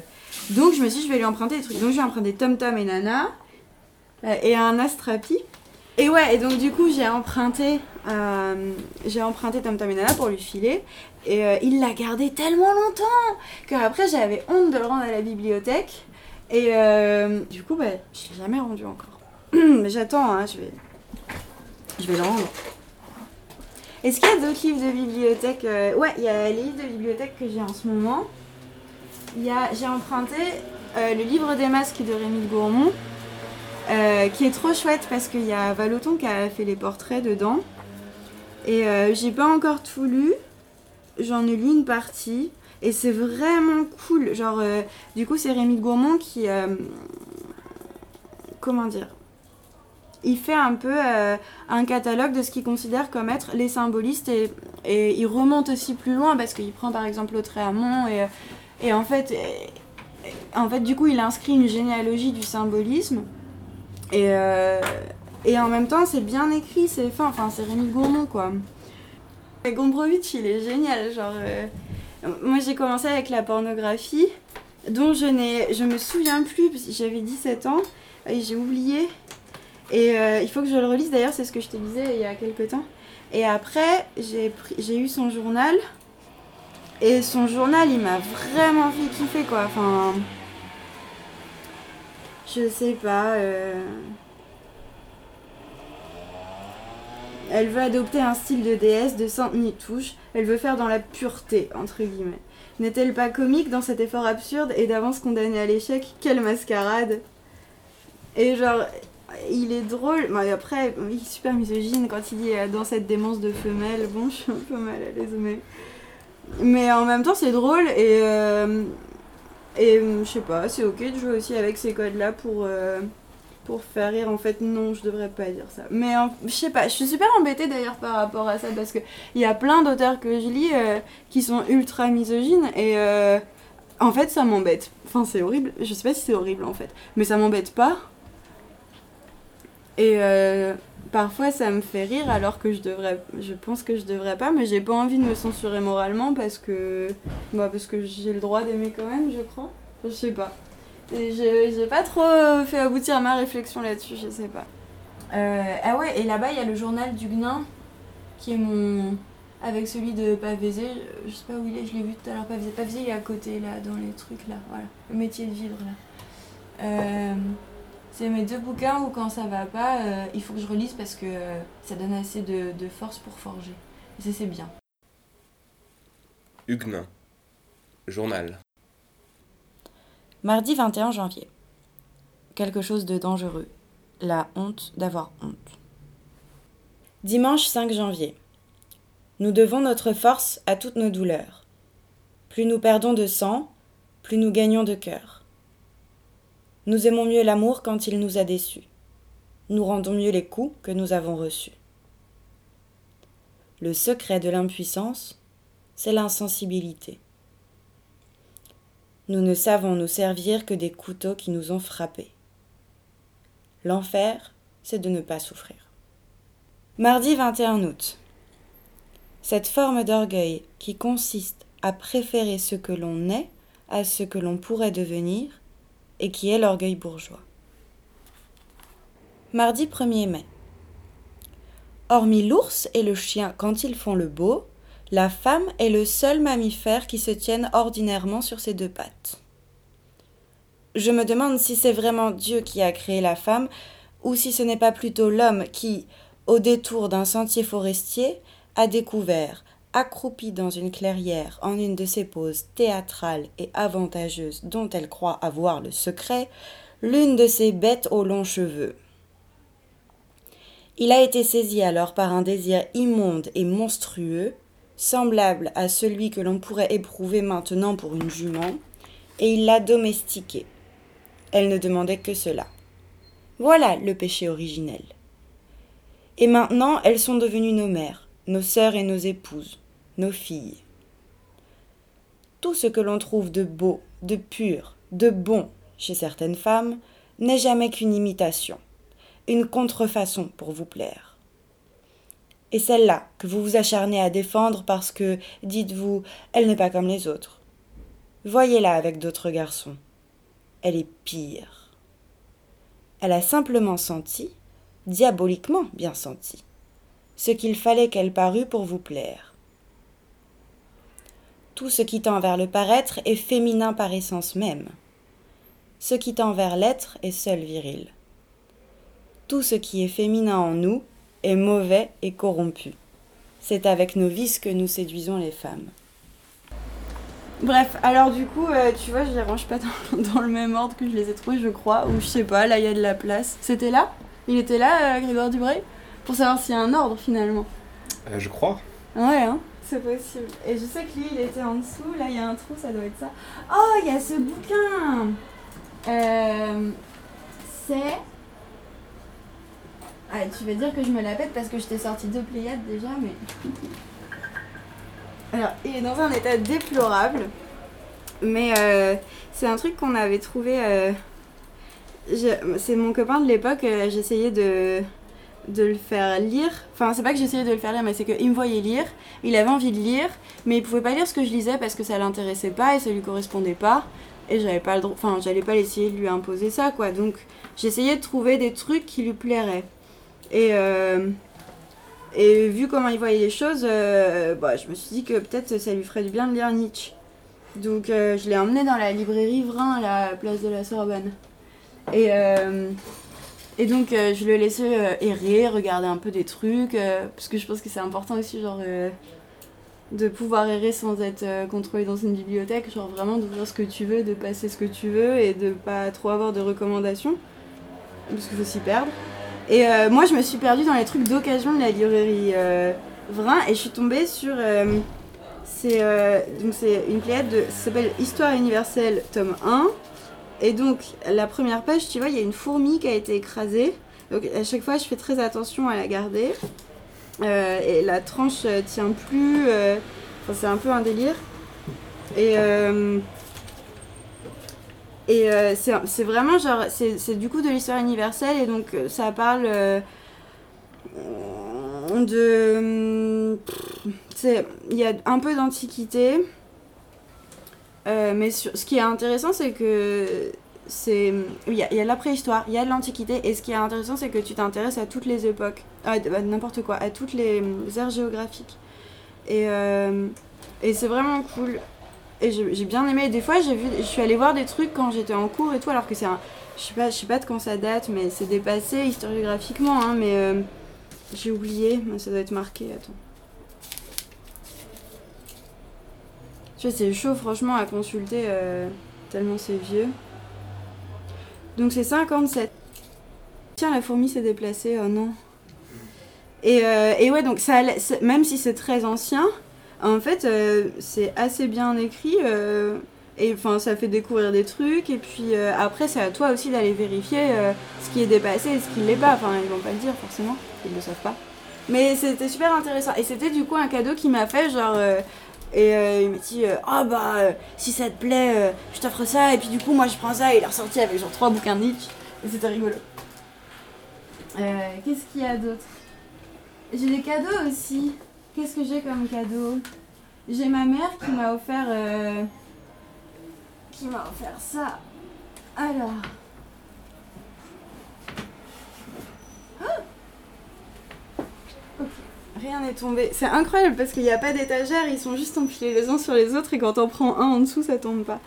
Speaker 4: Donc, je me suis dit, je vais lui emprunter des trucs. Donc, je lui ai emprunté Tom Tom et Nana, euh, et un Astrapi. Et ouais, et donc du coup j'ai emprunté, j'ai emprunté Tom Tom et Nana pour lui filer. Et il l'a gardé tellement longtemps qu'après j'avais honte de le rendre à la bibliothèque. Et du coup, bah, je l'ai jamais rendu encore. Mais j'attends, hein, je vais, je vais le rendre. Est-ce qu'il y a d'autres livres de bibliothèque euh, Ouais, il y a les livres de bibliothèque que j'ai en ce moment. J'ai emprunté euh, le livre des masques de Rémi de Gourmont. Euh, qui est trop chouette parce qu'il y a Valoton qui a fait les portraits dedans. Et j'ai pas encore tout lu. J'en ai lu une partie. Et c'est vraiment cool. Genre, du coup, c'est Rémi de Gourmont qui. comment dire Il fait un peu euh, un catalogue de ce qu'il considère comme être les symbolistes. Et, et il remonte aussi plus loin parce qu'il prend par exemple Lautréamont. Et, et en fait. et- en fait, du coup, il inscrit une généalogie du symbolisme. Et, euh, et en même temps, c'est bien écrit, c'est fin, enfin, c'est Rémi Gourmand, quoi. Gombrowicz, il est génial, genre... euh, Moi, j'ai commencé avec la pornographie, dont je n'ai... Je me souviens plus, j'avais 17 ans, et j'ai oublié. Et euh, il faut que je le relise, d'ailleurs, c'est ce que je te disais il y a quelques temps. Et après, j'ai eu son journal, et son journal, il m'a vraiment fait kiffer, quoi. Enfin... Je sais pas. euh, Elle veut adopter un style de déesse de sainte Nitouche. Elle veut faire dans la pureté, entre guillemets. N'est-elle pas comique dans cet effort absurde et d'avance condamnée à l'échec? Quelle mascarade Et genre, il est drôle. Bon, et après, il est super misogyne quand il dit euh, dans cette démence de femelle. Bon, je suis un peu mal à l'aise, mais. Mais en même temps, c'est drôle et. euh, et euh, je sais pas, c'est ok de jouer aussi avec ces codes-là pour, pour faire rire. En fait, non, je devrais pas dire ça. Mais je sais pas, je suis super embêtée d'ailleurs par rapport à ça parce que il y a plein d'auteurs que je lis qui sont ultra misogynes et en fait, ça m'embête. Enfin, c'est horrible. Je sais pas si c'est horrible en fait, mais ça m'embête pas. Et euh, parfois, ça me fait rire alors que je devrais, je pense que je devrais pas, mais j'ai pas envie de me censurer moralement parce que bah parce que j'ai le droit d'aimer quand même, je crois. Je sais pas. Et j'ai pas trop fait aboutir ma réflexion là-dessus, je sais pas. Euh, ah ouais, et là-bas, il y a le journal du Gnin, qui est mon... Avec celui de Pavézé, je sais pas où il est, je l'ai vu tout à l'heure, Pavézé. Pavézé, il est à côté, là, dans les trucs, là, voilà. Le métier de vivre, là. Euh, c'est mes deux bouquins où quand ça va pas, euh, il faut que je relise parce que euh, ça donne assez de, de force pour forger. Et ça, c'est bien.
Speaker 3: Huguenin. Journal.
Speaker 6: Mardi 21 janvier. Quelque chose de dangereux. La honte d'avoir honte. Dimanche 5 janvier. Nous devons notre force à toutes nos douleurs. Plus nous perdons de sang, plus nous gagnons de cœur. Nous aimons mieux l'amour quand il nous a déçus. Nous rendons mieux les coups que nous avons reçus. Le secret de l'impuissance, c'est l'insensibilité. Nous ne savons nous servir que des couteaux qui nous ont frappés. L'enfer, c'est de ne pas souffrir. Mardi 21 août. Cette forme d'orgueil qui consiste à préférer ce que l'on est à ce que l'on pourrait devenir et qui est l'orgueil bourgeois. Mardi 1er mai. Hormis l'ours et le chien quand ils font le beau, la femme est le seul mammifère qui se tienne ordinairement sur ses deux pattes. Je me demande si c'est vraiment Dieu qui a créé la femme, ou si ce n'est pas plutôt l'homme qui, au détour d'un sentier forestier, a découvert, accroupi dans une clairière en une de ces poses théâtrales et avantageuses dont elle croit avoir le secret, l'une de ces bêtes aux longs cheveux. Il a été saisi alors par un désir immonde et monstrueux, semblable à celui que l'on pourrait éprouver maintenant pour une jument, et il l'a domestiquée. Elle ne demandait que cela. Voilà le péché originel. Et maintenant, elles sont devenues nos mères, nos sœurs et nos épouses, nos filles. Tout ce que l'on trouve de beau, de pur, de bon chez certaines femmes n'est jamais qu'une imitation, une contrefaçon pour vous plaire. Et celle-là que vous vous acharnez à défendre parce que, dites-vous, elle n'est pas comme les autres. Voyez-la avec d'autres garçons. Elle est pire. Elle a simplement senti, diaboliquement bien senti, ce qu'il fallait qu'elle parût pour vous plaire. Tout ce qui tend vers le paraître est féminin par essence même. Ce qui tend vers l'être est seul viril. Tout ce qui est féminin en nous est mauvais et corrompu. C'est avec nos vices que nous séduisons les femmes.
Speaker 4: Bref, alors du coup, euh, tu vois, je les range pas dans, dans le même ordre que je les ai trouvés, je crois, ou je sais pas, là il y a de la place. C'était là? Il était là, euh, Grégoire Dubray Pour savoir s'il y a un ordre finalement.
Speaker 3: Euh, je crois.
Speaker 4: Ouais, hein, c'est possible. Et je sais que lui, il était en dessous, là il y a un trou, ça doit être ça. Oh, il y a ce bouquin Euh, C'est. Ah, tu vas dire que je me la pète parce que je t'ai sorti deux Pléiades déjà, mais. Alors, il est dans un état déplorable, mais euh, c'est un truc qu'on avait trouvé. euh, je- c'est mon copain de l'époque, j'essayais de, de le faire lire. Enfin, c'est pas que j'essayais de le faire lire, mais c'est qu'il me voyait lire, il avait envie de lire, mais il pouvait pas lire ce que je lisais parce que ça l'intéressait pas et ça lui correspondait pas. Et j'avais pas le droit, enfin, j'allais pas essayer de lui imposer ça, quoi. Donc, j'essayais de trouver des trucs qui lui plairaient. Et, euh, et vu comment il voyait les choses, euh, bah, je me suis dit que peut-être ça lui ferait du bien de lire Nietzsche. Donc euh, je l'ai emmené dans la librairie Vrin à la place de la Sorbonne. Et, euh, et donc euh, je le laissais euh, errer, regarder un peu des trucs, euh, parce que je pense que c'est important aussi, genre, euh, de pouvoir errer sans être contrôlé dans une bibliothèque, genre vraiment d'ouvrir ce que tu veux, de passer ce que tu veux et de pas trop avoir de recommandations, parce qu'il faut s'y perdre. Et moi, je me suis perdue dans les trucs d'occasion de la librairie Vrin et je suis tombée sur. c'est une pléiade de. S'appelle Histoire universelle, tome 1. Et donc, la première page, tu vois, il y a une fourmi qui a été écrasée. Donc, à chaque fois, je fais très attention à la garder. Euh, et la tranche euh, tient plus. euh, c'est un peu un délire. Et. euh, et c'est vraiment genre, c'est du coup de l'histoire universelle et donc ça parle de. Il y a un peu d'antiquité, mais ce qui est intéressant c'est que c'est il y a, a la préhistoire, il y a l'antiquité et ce qui est intéressant c'est que tu t'intéresses à toutes les époques, à n'importe quoi, à toutes les aires géographiques. Et, euh, et c'est vraiment cool. Et j'ai bien aimé. Des fois, j'ai vu, je suis allée voir des trucs quand j'étais en cours et tout, alors que c'est un. Je sais pas, je sais pas de quand ça date, mais c'est dépassé historiographiquement, hein, mais euh, j'ai oublié. Ça doit être marqué, attends. Tu vois, c'est chaud, franchement, à consulter, euh, tellement c'est vieux. Donc c'est 57. Tiens, la fourmi s'est déplacée, oh non. Et, euh, et ouais, donc ça, même si c'est très ancien, en fait, euh, c'est assez bien écrit. euh, et enfin, ça fait découvrir des trucs. Et puis après, c'est à toi aussi d'aller vérifier ce qui est dépassé et ce qui l'est pas. Enfin, ils vont pas le dire forcément, ils le savent pas. Mais c'était super intéressant. Et c'était du coup un cadeau qu'il m'a fait, genre. Et euh, il m'a dit euh, Ah bah, euh, si ça te plaît, je t'offre ça. Et puis du coup, moi je prends ça. Et il est ressorti avec genre trois bouquins de Nietzsche. Et c'était rigolo. Qu'est-ce qu'il y a d'autre? J'ai des cadeaux aussi. Qu'est-ce que j'ai comme cadeau? J'ai ma mère qui m'a offert. qui m'a offert ça. Alors. Ah Rien n'est tombé. C'est incroyable parce qu'il n'y a pas d'étagère, ils sont juste empilés les uns sur les autres et quand on prend un en dessous, ça tombe pas.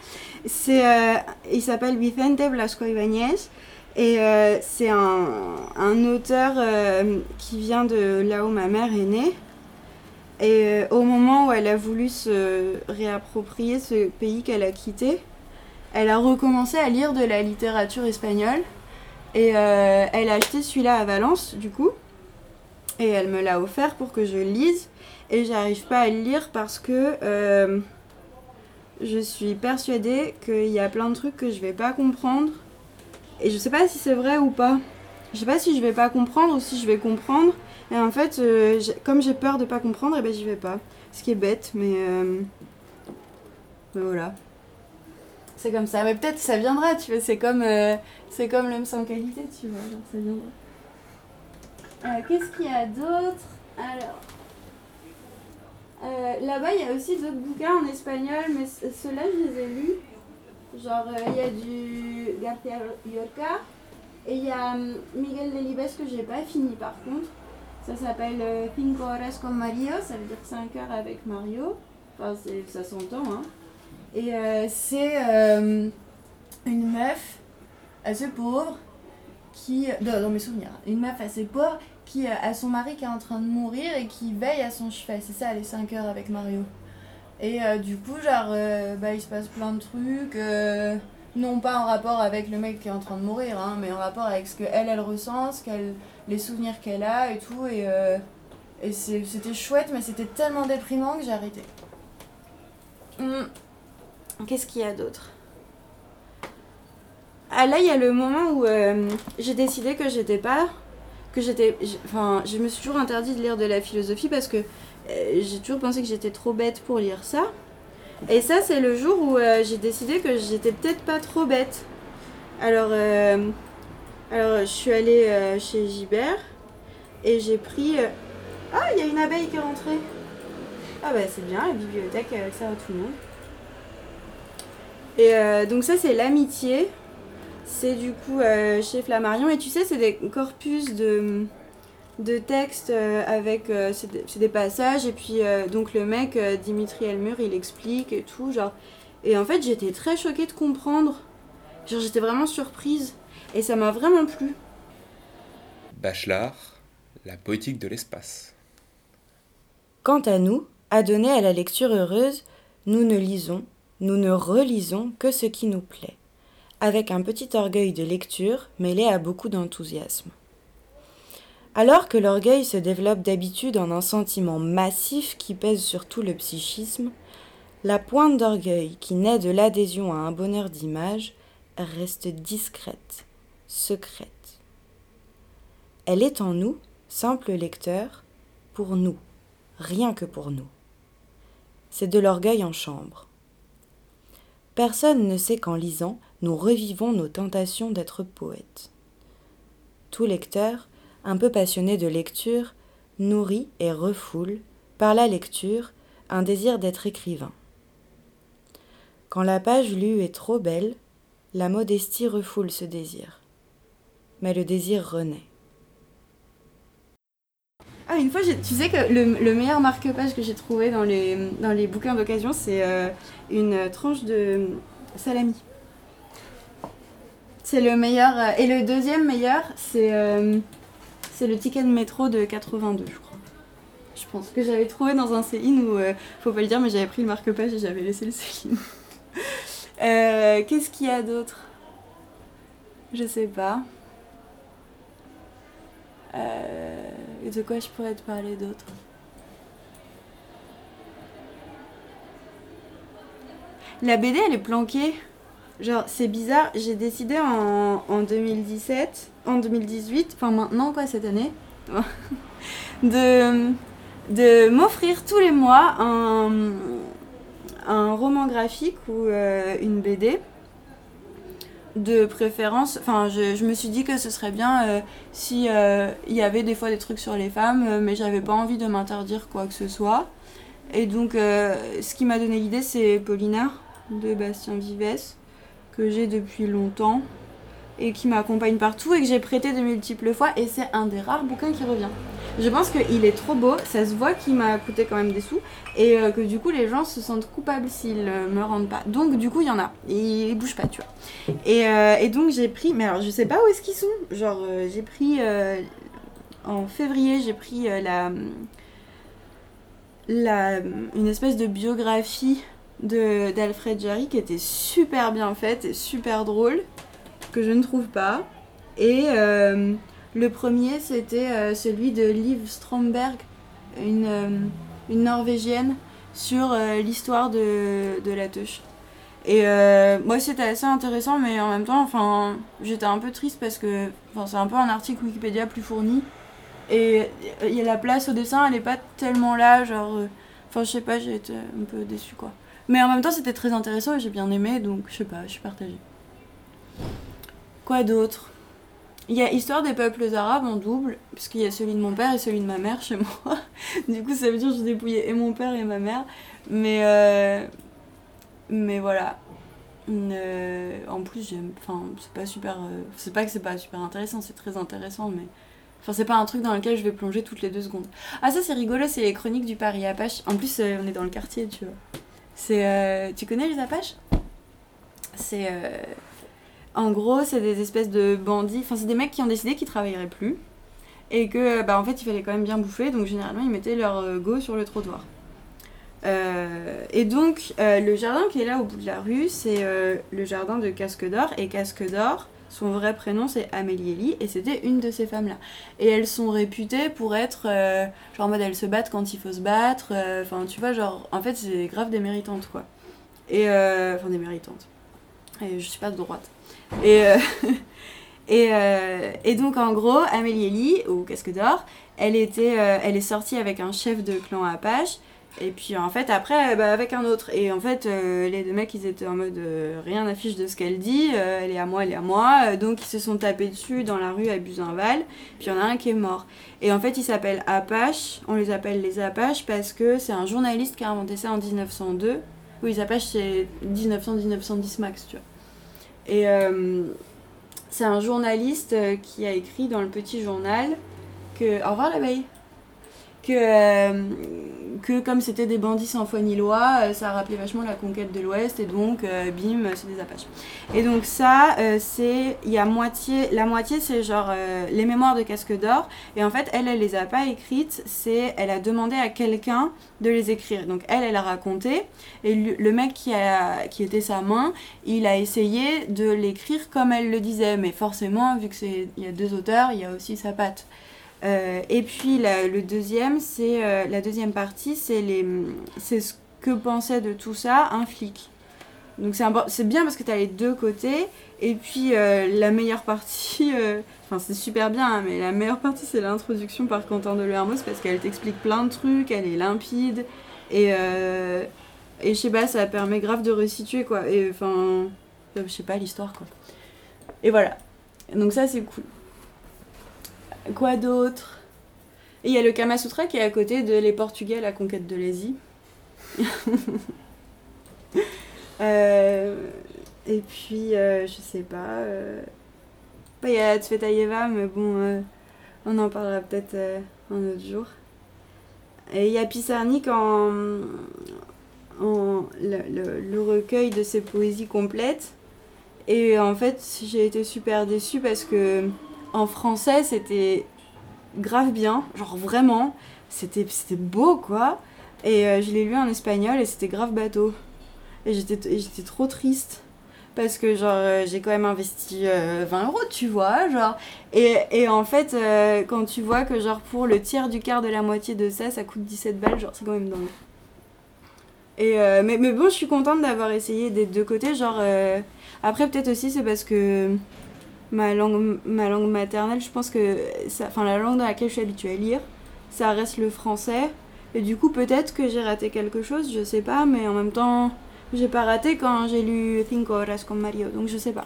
Speaker 4: C'est, euh, il s'appelle Vicente Blasco Ibáñez et euh, c'est un, un auteur euh, qui vient de là où ma mère est née. Et au moment où elle a voulu se réapproprier ce pays qu'elle a quitté, elle a recommencé à lire de la littérature espagnole. Et elle a acheté celui-là à Valence, du coup. Et elle me l'a offert pour que je lise. Et j'arrive pas à le lire parce que euh, je suis persuadée qu'il y a plein de trucs que je vais pas comprendre. Et je sais pas si c'est vrai ou pas. Je sais pas si je vais pas comprendre ou si je vais comprendre. Et en fait, euh, comme j'ai peur de pas comprendre, et ben j'y vais pas. Ce qui est bête, mais, euh, mais voilà. C'est comme ça. Mais peut-être ça viendra, tu vois. C'est comme, c'est comme l'homme sans qualité, tu vois. ça viendra. Euh, Qu'est-ce qu'il y a d'autre Alors. euh, Là-bas, il y a aussi d'autres bouquins en espagnol, mais ceux-là, je les ai lus. Genre, euh, il y a du García Lorca et il y a hum, Miguel Delibes que j'ai pas fini par contre. Ça s'appelle Cinco horas con Mario, ça veut dire 5 heures avec Mario. Enfin, ça s'entend, hein. Et c'est euh, une meuf assez pauvre qui. Dans, dans mes souvenirs, une meuf assez pauvre qui euh, a son mari qui est en train de mourir et qui veille à son chevet. C'est ça, les 5 heures avec Mario. Et euh, du coup, genre, euh, bah, il se passe plein de trucs. non pas en rapport avec le mec qui est en train de mourir, hein, mais en rapport avec ce qu'elle, elle ressent, ce qu'elle, les souvenirs qu'elle a et tout. Et, et c'était chouette, mais c'était tellement déprimant que j'ai arrêté. Hmm. Qu'est-ce qu'il y a d'autre? Ah là, il y a le moment où euh, j'ai décidé que j'étais pas... que j'étais... Enfin, je me suis toujours interdit de lire de la philosophie parce que euh, j'ai toujours pensé que j'étais trop bête pour lire ça. Et ça, c'est le jour où euh, j'ai décidé que j'étais peut-être pas trop bête. Alors, alors je suis allée chez Gibert et j'ai pris... Ah, il y a une abeille qui est rentrée. Ah bah c'est bien, la bibliothèque, ça à tout le monde. Et donc ça, c'est l'amitié. C'est du coup euh, chez Flammarion. Et tu sais, c'est des corpus de, de textes euh, avec... euh, c'est des, c'est des passages. Et puis euh, donc le mec, euh, Dimitri Elmur, il explique et tout. Genre. Et en fait, j'étais très choquée de comprendre. Genre, j'étais vraiment surprise. Et ça m'a vraiment plu.
Speaker 3: Bachelard, la poétique de l'espace.
Speaker 6: Quant à nous, adonnés à la lecture heureuse, nous ne lisons, nous ne relisons que ce qui nous plaît, avec un petit orgueil de lecture mêlé à beaucoup d'enthousiasme. Alors que l'orgueil se développe d'habitude en un sentiment massif qui pèse sur tout le psychisme, la pointe d'orgueil qui naît de l'adhésion à un bonheur d'image reste discrète, secrète. Elle est en nous, simple lecteur, pour nous rien que pour nous. C'est de l'orgueil en chambre. Personne ne sait qu'en lisant, nous revivons nos tentations d'être poètes. Tout lecteur, un peu passionné de lecture, nourrit et refoule, par la lecture, un désir d'être écrivain. Quand la page lue est trop belle, la modestie refoule ce désir. Mais le désir renaît.
Speaker 4: Ah, une fois, tu sais que le, le meilleur marque-page que j'ai trouvé dans les, dans les bouquins d'occasion, c'est euh, une tranche de salami. C'est le meilleur. euh, et le deuxième meilleur, c'est euh, c'est le ticket de métro de 82, je crois. Je pense que j'avais trouvé dans un Céline où, euh, faut pas le dire, mais j'avais pris le marque-page et j'avais laissé le Céline. Qu'est-ce qu'il y a d'autre? Je sais pas. De quoi je pourrais te parler d'autre? La BD, elle est planquée. Genre, c'est bizarre. J'ai décidé en, en 2017, en 2018, enfin maintenant, quoi, cette année, de, de m'offrir tous les mois un, un roman graphique ou euh, une BD de préférence, enfin je, je, me suis dit que ce serait bien euh, si euh, y avait des fois des trucs sur les femmes, euh, mais j'avais pas envie de m'interdire quoi que ce soit. Et donc ce qui m'a donné l'idée c'est Paulina de Bastien Vives que j'ai depuis longtemps et qui m'accompagne partout et que j'ai prêté de multiples fois et c'est un des rares bouquins qui revient. Je pense qu'il est trop beau, ça se voit qu'il m'a coûté quand même des sous et euh, que du coup les gens se sentent coupables s'ils euh, me rendent pas. Donc du coup il y en a, ils bougent pas tu vois. Et, euh, donc j'ai pris, mais alors je sais pas où est-ce qu'ils sont, genre j'ai pris en février j'ai pris la, la, une espèce de biographie d'Alfred Jarry qui était super bien faite et super drôle que je ne trouve pas. Et euh, le premier, c'était euh, celui de Liv Stromberg, une, euh, une Norvégienne, sur l'histoire de, de la touche. Et moi, c'était assez intéressant, mais en même temps, enfin, j'étais un peu triste parce que enfin, c'est un peu un article Wikipédia plus fourni. Et il y a la place au dessin, elle est pas tellement là, genre. Enfin, je sais pas, j'ai été un peu déçue, quoi. Mais en même temps, c'était très intéressant et j'ai bien aimé, donc je sais pas, je suis partagée. Quoi d'autre? Il y a Histoire des peuples arabes en double, puisqu'il y a celui de mon père et celui de ma mère chez moi. du coup, ça veut dire que j'ai dépouillé et mon père et ma mère. Mais, euh, mais voilà. Euh, en plus, j'aime. Enfin, c'est pas super. euh, c'est pas que c'est pas super intéressant, c'est très intéressant, mais. Enfin, c'est pas un truc dans lequel je vais plonger toutes les deux secondes. Ah, ça, c'est rigolo, c'est les chroniques du Paris Apache. En plus, on est dans le quartier, tu vois. C'est. euh, tu connais les Apaches? C'est. euh, en gros, c'est des espèces de bandits. Enfin, c'est des mecs qui ont décidé qu'ils travailleraient plus. Et que, bah, en fait, il fallait quand même bien bouffer. Donc, généralement, ils mettaient leur euh, go sur le trottoir. Euh, et donc, euh, le jardin qui est là au bout de la rue, c'est euh, le jardin de Casque d'Or. Et Casque d'Or, son vrai prénom, c'est Amélie Elie. Et c'était une de ces femmes-là. Et elles sont réputées pour être. euh, genre, en mode, elles se battent quand il faut se battre. euh, Enfin, tu vois, genre, en fait, c'est grave des méritantes, quoi. Et. euh, Enfin, des méritantes. Et je suis pas de droite. Et, et, et donc, en gros, Amélie Elie, au Casque d'Or, elle, était, elle est sortie avec un chef de clan Apache. Et puis, en fait, après, bah, avec un autre. Et en fait, euh, les deux mecs, ils étaient en mode euh, rien n'affiche de ce qu'elle dit. euh, elle est à moi, elle est à moi. Euh, donc, ils se sont tapés dessus dans la rue à Buzenval. Puis, il y en a un qui est mort. Et en fait, il s'appelle Apache. On les appelle les Apaches parce que c'est un journaliste qui a inventé ça en 1902. Oui, les Apaches, c'est 1900-1910 max, tu vois. Et euh, c'est un journaliste euh, qui a écrit dans le petit journal que. Au revoir l'abeille! Que, euh, que comme c'était des bandits sans foi ni loi, euh, ça rappelait vachement la conquête de l'Ouest et donc euh, bim, c'est des Apaches. Et donc ça, c'est. Il y a moitié. La moitié, c'est genre les mémoires de Casque d'Or. Et en fait, elle, elle les a pas écrites, c'est. Elle a demandé à quelqu'un de les écrire. Donc elle, elle a raconté. Et le mec qui, a, qui était sa main, il a essayé de l'écrire comme elle le disait, mais forcément, vu que c'est il y a deux auteurs, il y a aussi sa patte. Euh, et puis la, le deuxième, c'est euh, la deuxième partie, c'est les, c'est ce que pensait de tout ça un flic. Donc c'est c'est bien parce que tu as les deux côtés. Et puis euh, la meilleure partie, enfin c'est super bien, hein, mais la meilleure partie c'est l'introduction par Quentin de Lermos parce qu'elle t'explique plein de trucs, elle est limpide et et je sais pas, ça permet grave de resituer quoi. Et enfin, je sais pas l'histoire quoi. Et voilà. Donc ça c'est cool. Quoi d'autre? Il y a le Kama Sutra qui est à côté de Les Portugais, la conquête de l'Asie. Euh, et puis, euh, je sais pas. Il y a Tsvetaeva, mais bon, euh, on en parlera peut-être un autre jour. Et il y a Pissarnik en, en le recueil de ses poésies complètes. Et en fait, j'ai été super déçue parce que en français, c'était grave bien, genre vraiment, c'était beau quoi. Et euh, je l'ai lu en espagnol et c'était grave bateau. Et j'étais trop triste parce que genre euh, j'ai quand même investi euh, 20 euros, tu vois, genre. Et, et en fait, euh, quand tu vois que genre pour le tiers du quart de la moitié de ça, ça coûte 17 balles, genre c'est quand même dingue. Et euh, mais, mais bon, je suis contente d'avoir essayé des deux côtés, genre. euh, après, peut-être aussi c'est parce que ma langue, ma langue maternelle, je pense que. Enfin, la langue dans laquelle je suis habituée à lire, ça reste le français. Et du coup, peut-être que j'ai raté quelque chose, je sais pas, mais en même temps. J'ai pas raté quand j'ai lu Cinco horas con Mario, donc je sais pas.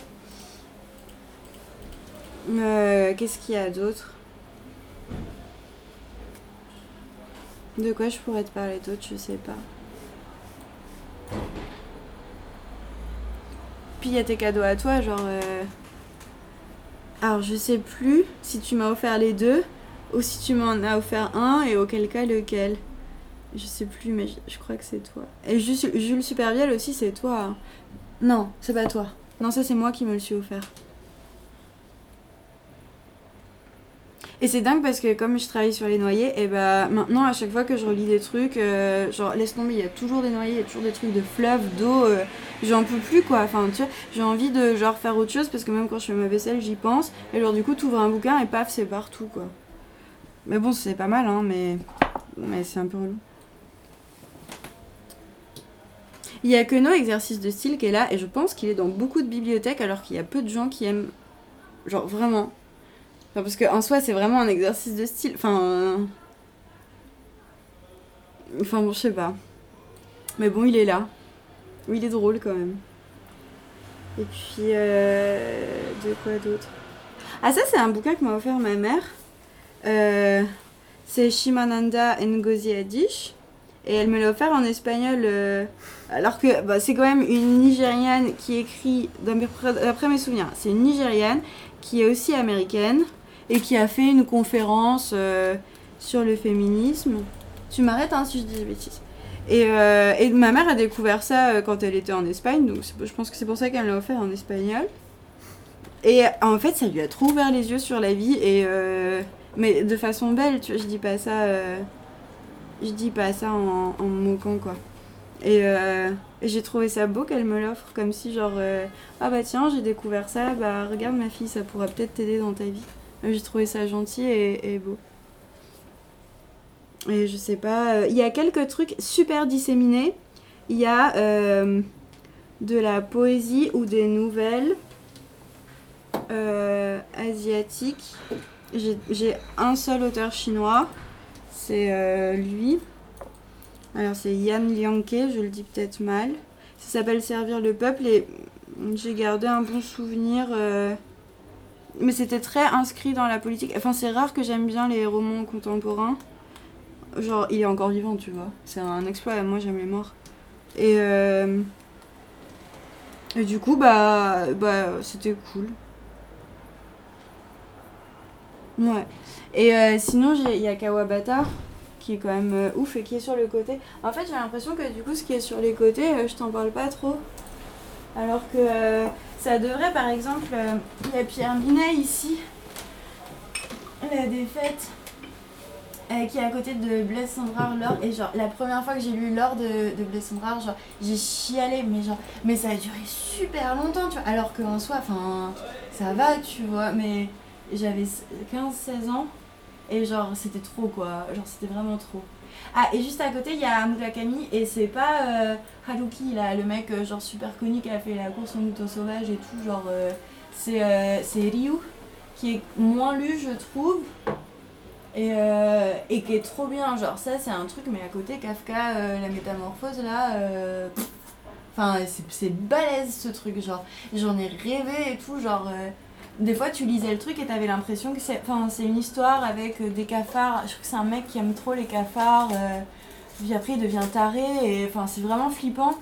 Speaker 4: Euh, Qu'est-ce qu'il y a d'autre? De quoi je pourrais te parler d'autre, je sais pas. Puis il y a tes cadeaux à toi, genre. euh, Alors je sais plus si tu m'as offert les deux ou si tu m'en as offert un et auquel cas lequel. Je sais plus, mais je, crois que c'est toi. Et Jules, Jules aussi, c'est toi. hein. Non, c'est pas toi. Non, ça c'est moi qui me le suis offert. Et c'est dingue parce que comme je travaille sur les noyés, et bah maintenant à chaque fois que je relis des trucs, euh, genre laisse tomber, il y a toujours des noyés, il y a toujours des trucs de fleuve, d'eau, euh, j'en peux plus quoi. Enfin tu vois, j'ai envie de genre faire autre chose parce que même quand je fais ma vaisselle, j'y pense. Et genre du coup, t'ouvres un bouquin et paf, c'est partout quoi. Mais bon, c'est pas mal hein, mais, mais c'est un peu relou. Il y a que nos exercices de style qui est là et je pense qu'il est dans beaucoup de bibliothèques alors qu'il y a peu de gens qui aiment. Genre vraiment. Enfin, parce qu'en soi, c'est vraiment un exercice de style. Enfin. euh, Enfin bon, je sais pas. Mais bon, il est là. Oui, il est drôle quand même. Et puis. euh, De quoi d'autre? Ah, ça, c'est un bouquin que m'a offert ma mère. Euh, C'est Shimananda Ngozi Adichie. Et elle me l'a offert en espagnol. alors que bah, c'est quand même une Nigériane qui écrit, d'après mes souvenirs, c'est une Nigériane qui est aussi américaine et qui a fait une conférence euh, sur le féminisme. Tu m'arrêtes hein, si je dis des bêtises. Et, euh, et ma mère a découvert ça euh, quand elle était en Espagne, donc je pense que c'est pour ça qu'elle l'a offert en espagnol. Et en fait, ça lui a trop ouvert les yeux sur la vie, et mais de façon belle, tu vois, je dis pas ça, je dis pas ça en, me moquant quoi. Et, j'ai trouvé ça beau qu'elle me l'offre, comme si genre, ah bah tiens, j'ai découvert ça, bah regarde ma fille, ça pourra peut-être t'aider dans ta vie. J'ai trouvé ça gentil et, beau. Et je sais pas, euh, il y a quelques trucs super disséminés. Il y a euh, de la poésie ou des nouvelles euh, asiatiques. J'ai- un seul auteur chinois, c'est lui. Alors c'est Yan Lianke, je le dis peut-être mal. Ça s'appelle Servir le peuple et j'ai gardé un bon souvenir. Mais c'était très inscrit dans la politique. Enfin, c'est rare que j'aime bien les romans contemporains. Genre, il est encore vivant, tu vois. C'est un exploit, moi j'aime les morts. Et, euh, du coup, bah, bah c'était cool. Ouais. Et euh, sinon, il y a Kawabata qui est quand même euh, ouf et qui est sur le côté. En fait, j'ai l'impression que du coup, ce qui est sur les côtés, je t'en parle pas trop. Alors que euh, ça devrait, par exemple, euh, il y a Pierre Minet ici, la défaite, euh, qui est à côté de Blaise Cendrare, l'or. Et genre, la première fois que j'ai lu l'or de, de Blaise genre, j'ai chialé, mais genre, mais ça a duré super longtemps, tu vois. Alors qu'en soi, enfin, ça va, tu vois, mais j'avais 15-16 ans. Et genre, c'était trop quoi. Genre, c'était vraiment trop. Ah, et juste à côté, il y a Murakami. Et c'est pas euh, Haruki, là, le mec euh, genre super connu qui a fait la course en moto sauvage et tout. Genre, euh, c'est Ryu, qui est moins lu, je trouve. Et, et qui est trop bien. Genre, ça, c'est un truc, mais à côté, Kafka, la métamorphose, là. Enfin, c'est- c'est balèze ce truc. Genre, j'en ai rêvé et tout. Genre. Des fois, tu lisais le truc et t'avais l'impression que c'est, enfin, c'est une histoire avec euh, des cafards. Je trouve que c'est un mec qui aime trop les cafards. euh, puis après, il devient taré. Et enfin, c'est vraiment flippant.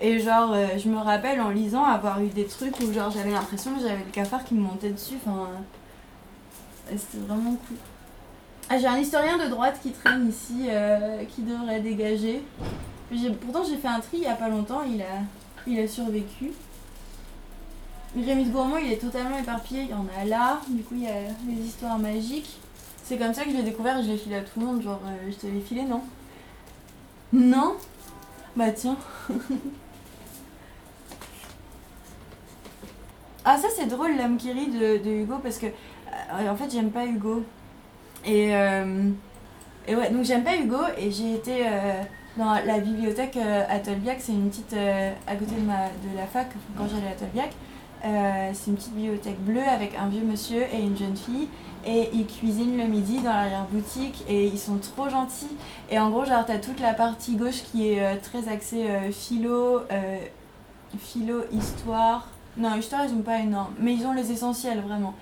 Speaker 4: Et genre, euh, je me rappelle en lisant avoir eu des trucs où genre j'avais l'impression que j'avais le cafard qui me montait dessus. Enfin, c'était vraiment cool. Ah, j'ai un historien de droite qui traîne ici, euh, qui devrait dégager. Pourtant, j'ai fait un tri il y a pas longtemps. Il a, il a survécu. Rémi de Gourmand, il est totalement éparpillé. Il y en a là, du coup, il y a les histoires magiques. C'est comme ça que je l'ai découvert et je l'ai filé à tout le monde. Genre, euh, je te l'ai filé, non Non Bah tiens. Ah, ça c'est drôle, l'homme qui rit de, Hugo, parce que euh, en fait, j'aime pas Hugo. Et, euh, et ouais, donc j'aime pas Hugo, et j'ai été dans la bibliothèque à Tolbiac, c'est une petite. à côté de, ma, de la fac, quand j'allais à Tolbiac. Euh, c'est une petite bibliothèque bleue avec un vieux monsieur et une jeune fille. Et ils cuisinent le midi dans l'arrière-boutique et ils sont trop gentils. Et en gros, genre, t'as toute la partie gauche qui est euh, très axée euh, philo, philo, histoire. Non, histoire, ils ont pas énorme, mais ils ont les essentiels vraiment.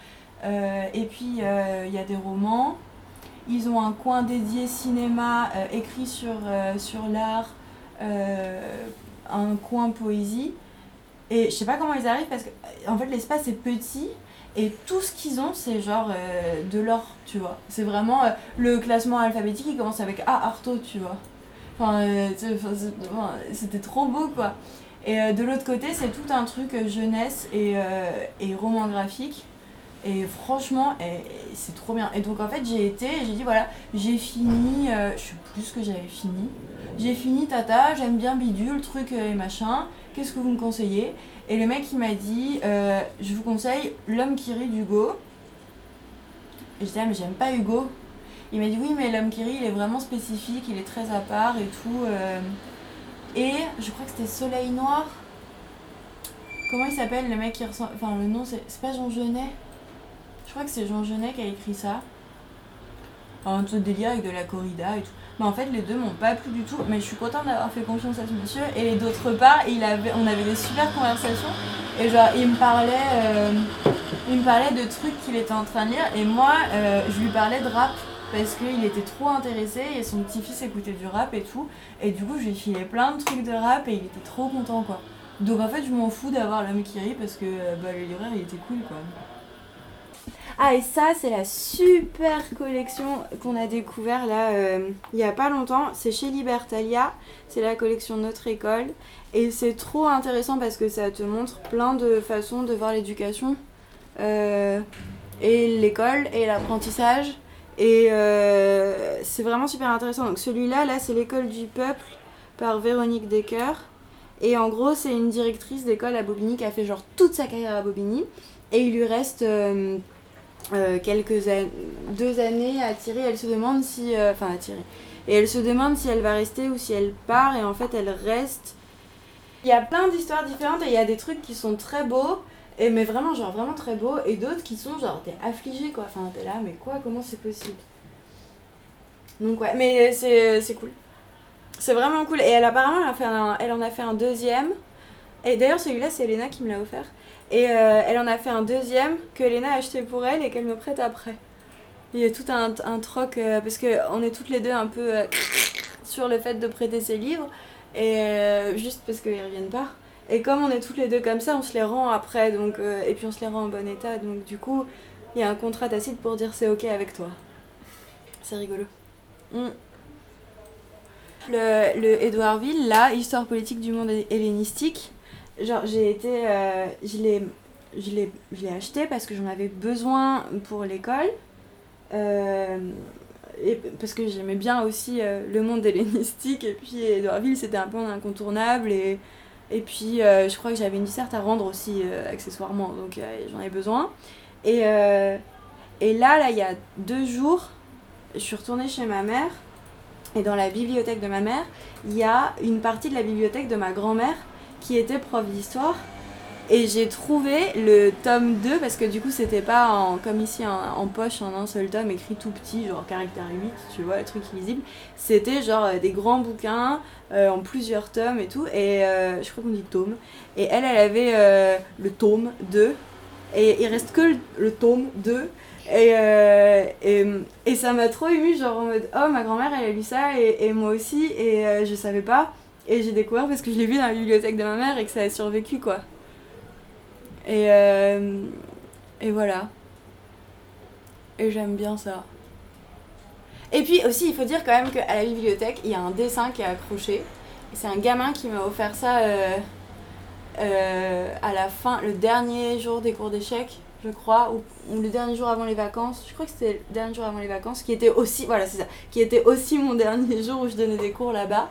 Speaker 4: Et puis, il y a des romans. Ils ont un coin dédié cinéma écrit sur, sur l'art, un coin poésie. Et je sais pas comment ils arrivent parce que, euh, en fait, l'espace est petit et tout ce qu'ils ont, c'est genre euh, de l'or, tu vois. C'est vraiment euh, le classement alphabétique, il commence avec A, Artaud, tu vois. Enfin, c'était trop beau, quoi. Et de l'autre côté, c'est tout un truc jeunesse et, et roman graphique. Et franchement, et c'est trop bien. Et donc en fait, j'ai été, j'ai dit voilà, j'ai fini, euh, je sais plus que j'avais fini. J'ai fini Tata, j'aime bien Bidule, truc euh, et machin. Qu'est-ce que vous me conseillez? Et le mec il m'a dit, euh, je vous conseille L'homme qui rit d'Hugo. Et j'étais ah mais j'aime pas Hugo. Il m'a dit oui mais l'homme qui rit il est vraiment spécifique, il est très à part et tout. Et je crois que c'était Soleil Noir. Comment il s'appelle le mec qui ressemble... Enfin le nom c'est c'est pas Jean Genet? Je crois que c'est Jean Genet qui a écrit ça. Un de délire avec de la corrida et tout. Mais en fait les deux m'ont pas plu du tout. Mais je suis contente d'avoir fait confiance à ce monsieur. Et d'autre part, il avait, on avait des super conversations. Et genre il me parlait... euh, il me parlait de trucs qu'il était en train de lire. Et moi euh, je lui parlais de rap. Parce qu'il était trop intéressé et son petit-fils écoutait du rap et tout. Et du coup, je lui ai filé plein de trucs de rap et il était trop content quoi. Donc en fait, je m'en fous d'avoir l'homme qui rit parce que euh, bah, le libraire il était cool quoi. Ah, et ça, c'est la super collection qu'on a découvert là euh, il y a pas longtemps. C'est chez Libertalia, c'est la collection Notre École. Et c'est trop intéressant parce que ça te montre plein de façons de voir l'éducation euh, et l'école et l'apprentissage. Et euh, c'est vraiment super intéressant. Donc celui-là, là, c'est l'école du peuple par Véronique Decker. Et en gros, c'est une directrice d'école à Bobigny qui a fait genre toute sa carrière à Bobigny. Et il lui reste euh, quelques deux années à tirer. Elle se demande si. euh, Enfin, à tirer. Et elle se demande si elle va rester ou si elle part. Et en fait, elle reste. Il y a plein d'histoires différentes et il y a des trucs qui sont très beaux. Et mais vraiment, genre vraiment très beaux. Et d'autres qui sont genre, t'es affligé quoi. Enfin, t'es là, mais quoi Comment c'est possible? Donc, ouais, mais c'est c'est cool. C'est vraiment cool. Et elle, apparemment, elle, a fait un- elle en a fait un deuxième. Et d'ailleurs, celui-là, c'est Elena qui me l'a offert. Et euh, elle en a fait un deuxième que Elena a acheté pour elle et qu'elle me prête après. Il y a tout un, un troc, euh, parce qu'on est toutes les deux un peu euh, sur le fait de prêter ses livres, et euh, juste parce qu'ils reviennent pas. Et comme on est toutes les deux comme ça, on se les rend après, donc, et puis on se les rend en bon état, donc du coup, il y a un contrat tacite pour dire c'est ok avec toi. C'est rigolo. Mm. Le, le Édouardville, là, histoire politique du monde hellénistique, genre j'ai été. euh, je l'ai je l'ai acheté parce que j'en avais besoin pour l'école. Euh, et parce que j'aimais bien aussi euh, le monde hellénistique et puis Édouardville c'était un peu un incontournable et, et puis je crois que j'avais une disserte à rendre aussi accessoirement donc j'en ai besoin et, et là là il y a deux jours je suis retournée chez ma mère et dans la bibliothèque de ma mère il y a une partie de la bibliothèque de ma grand-mère qui était prof d'histoire. Et j'ai trouvé le tome 2 parce que du coup c'était pas en, comme ici en, poche en un seul tome écrit tout petit genre caractère 8 tu vois le truc illisible. C'était genre euh, des grands bouquins euh, en plusieurs tomes et tout. Et euh, je crois qu'on dit tome. Et elle elle avait le tome 2 et il reste que le, tome 2 et, et, ça m'a trop ému genre en mode oh ma grand-mère elle a lu ça et, moi aussi. Et je savais pas et j'ai découvert parce que je l'ai vu dans la bibliothèque de ma mère et que ça a survécu quoi et, euh, et voilà. Et j'aime bien ça. Et puis aussi, il faut dire quand même qu'à la bibliothèque, il y a un dessin qui est accroché. C'est un gamin qui m'a offert ça euh, euh, à la fin, le dernier jour des cours d'échecs, je crois, ou, ou le dernier jour avant les vacances. Je crois que c'était le dernier jour avant les vacances, qui était aussi, voilà, c'est ça, qui était aussi mon dernier jour où je donnais des cours là-bas.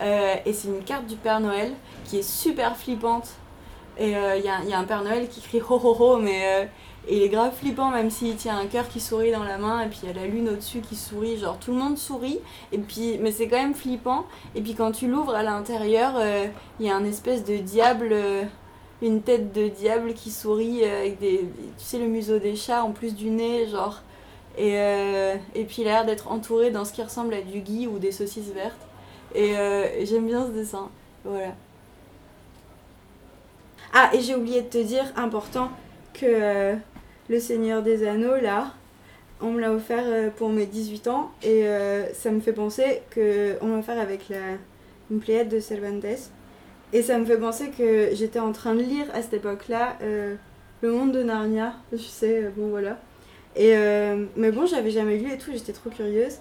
Speaker 4: Euh, et c'est une carte du Père Noël qui est super flippante. Et euh, il y, a, y a un Père Noël qui crie ho ho ho, mais euh, il est grave flippant, même s'il tient un cœur qui sourit dans la main, et puis il y a la lune au-dessus qui sourit, genre tout le monde sourit, et puis, mais c'est quand même flippant. Et puis quand tu l'ouvres à l'intérieur, il y a un espèce de diable, une tête de diable qui sourit avec des, tu sais, le museau des chats en plus du nez, genre. Et, et puis il a l'air d'être entouré dans ce qui ressemble à du gui ou des saucisses vertes. Et, euh, et j'aime bien ce dessin. Voilà. Ah, et j'ai oublié de te dire, important, que euh, le Seigneur des Anneaux, là, on me l'a offert euh, pour mes 18 ans. Et ça me fait penser que on m'a offert avec la, une pléiade de Cervantes. Et ça me fait penser que j'étais en train de lire à cette époque-là Le Monde de Narnia. Je sais, bon voilà. Et, mais bon, j'avais jamais lu et tout, j'étais trop curieuse.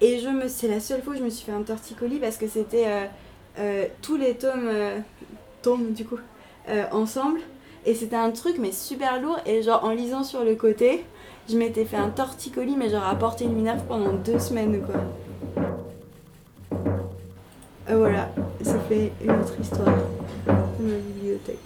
Speaker 4: Et je me, c'est la seule fois où je me suis fait un torticolis parce que c'était euh, euh, tous les tomes, euh, tomes du coup, euh, ensemble. Et c'était un truc mais super lourd. Et genre en lisant sur le côté, je m'étais fait un torticolis mais genre à portée de minerve pendant deux semaines quoi. Voilà, ça fait une autre histoire de ma bibliothèque.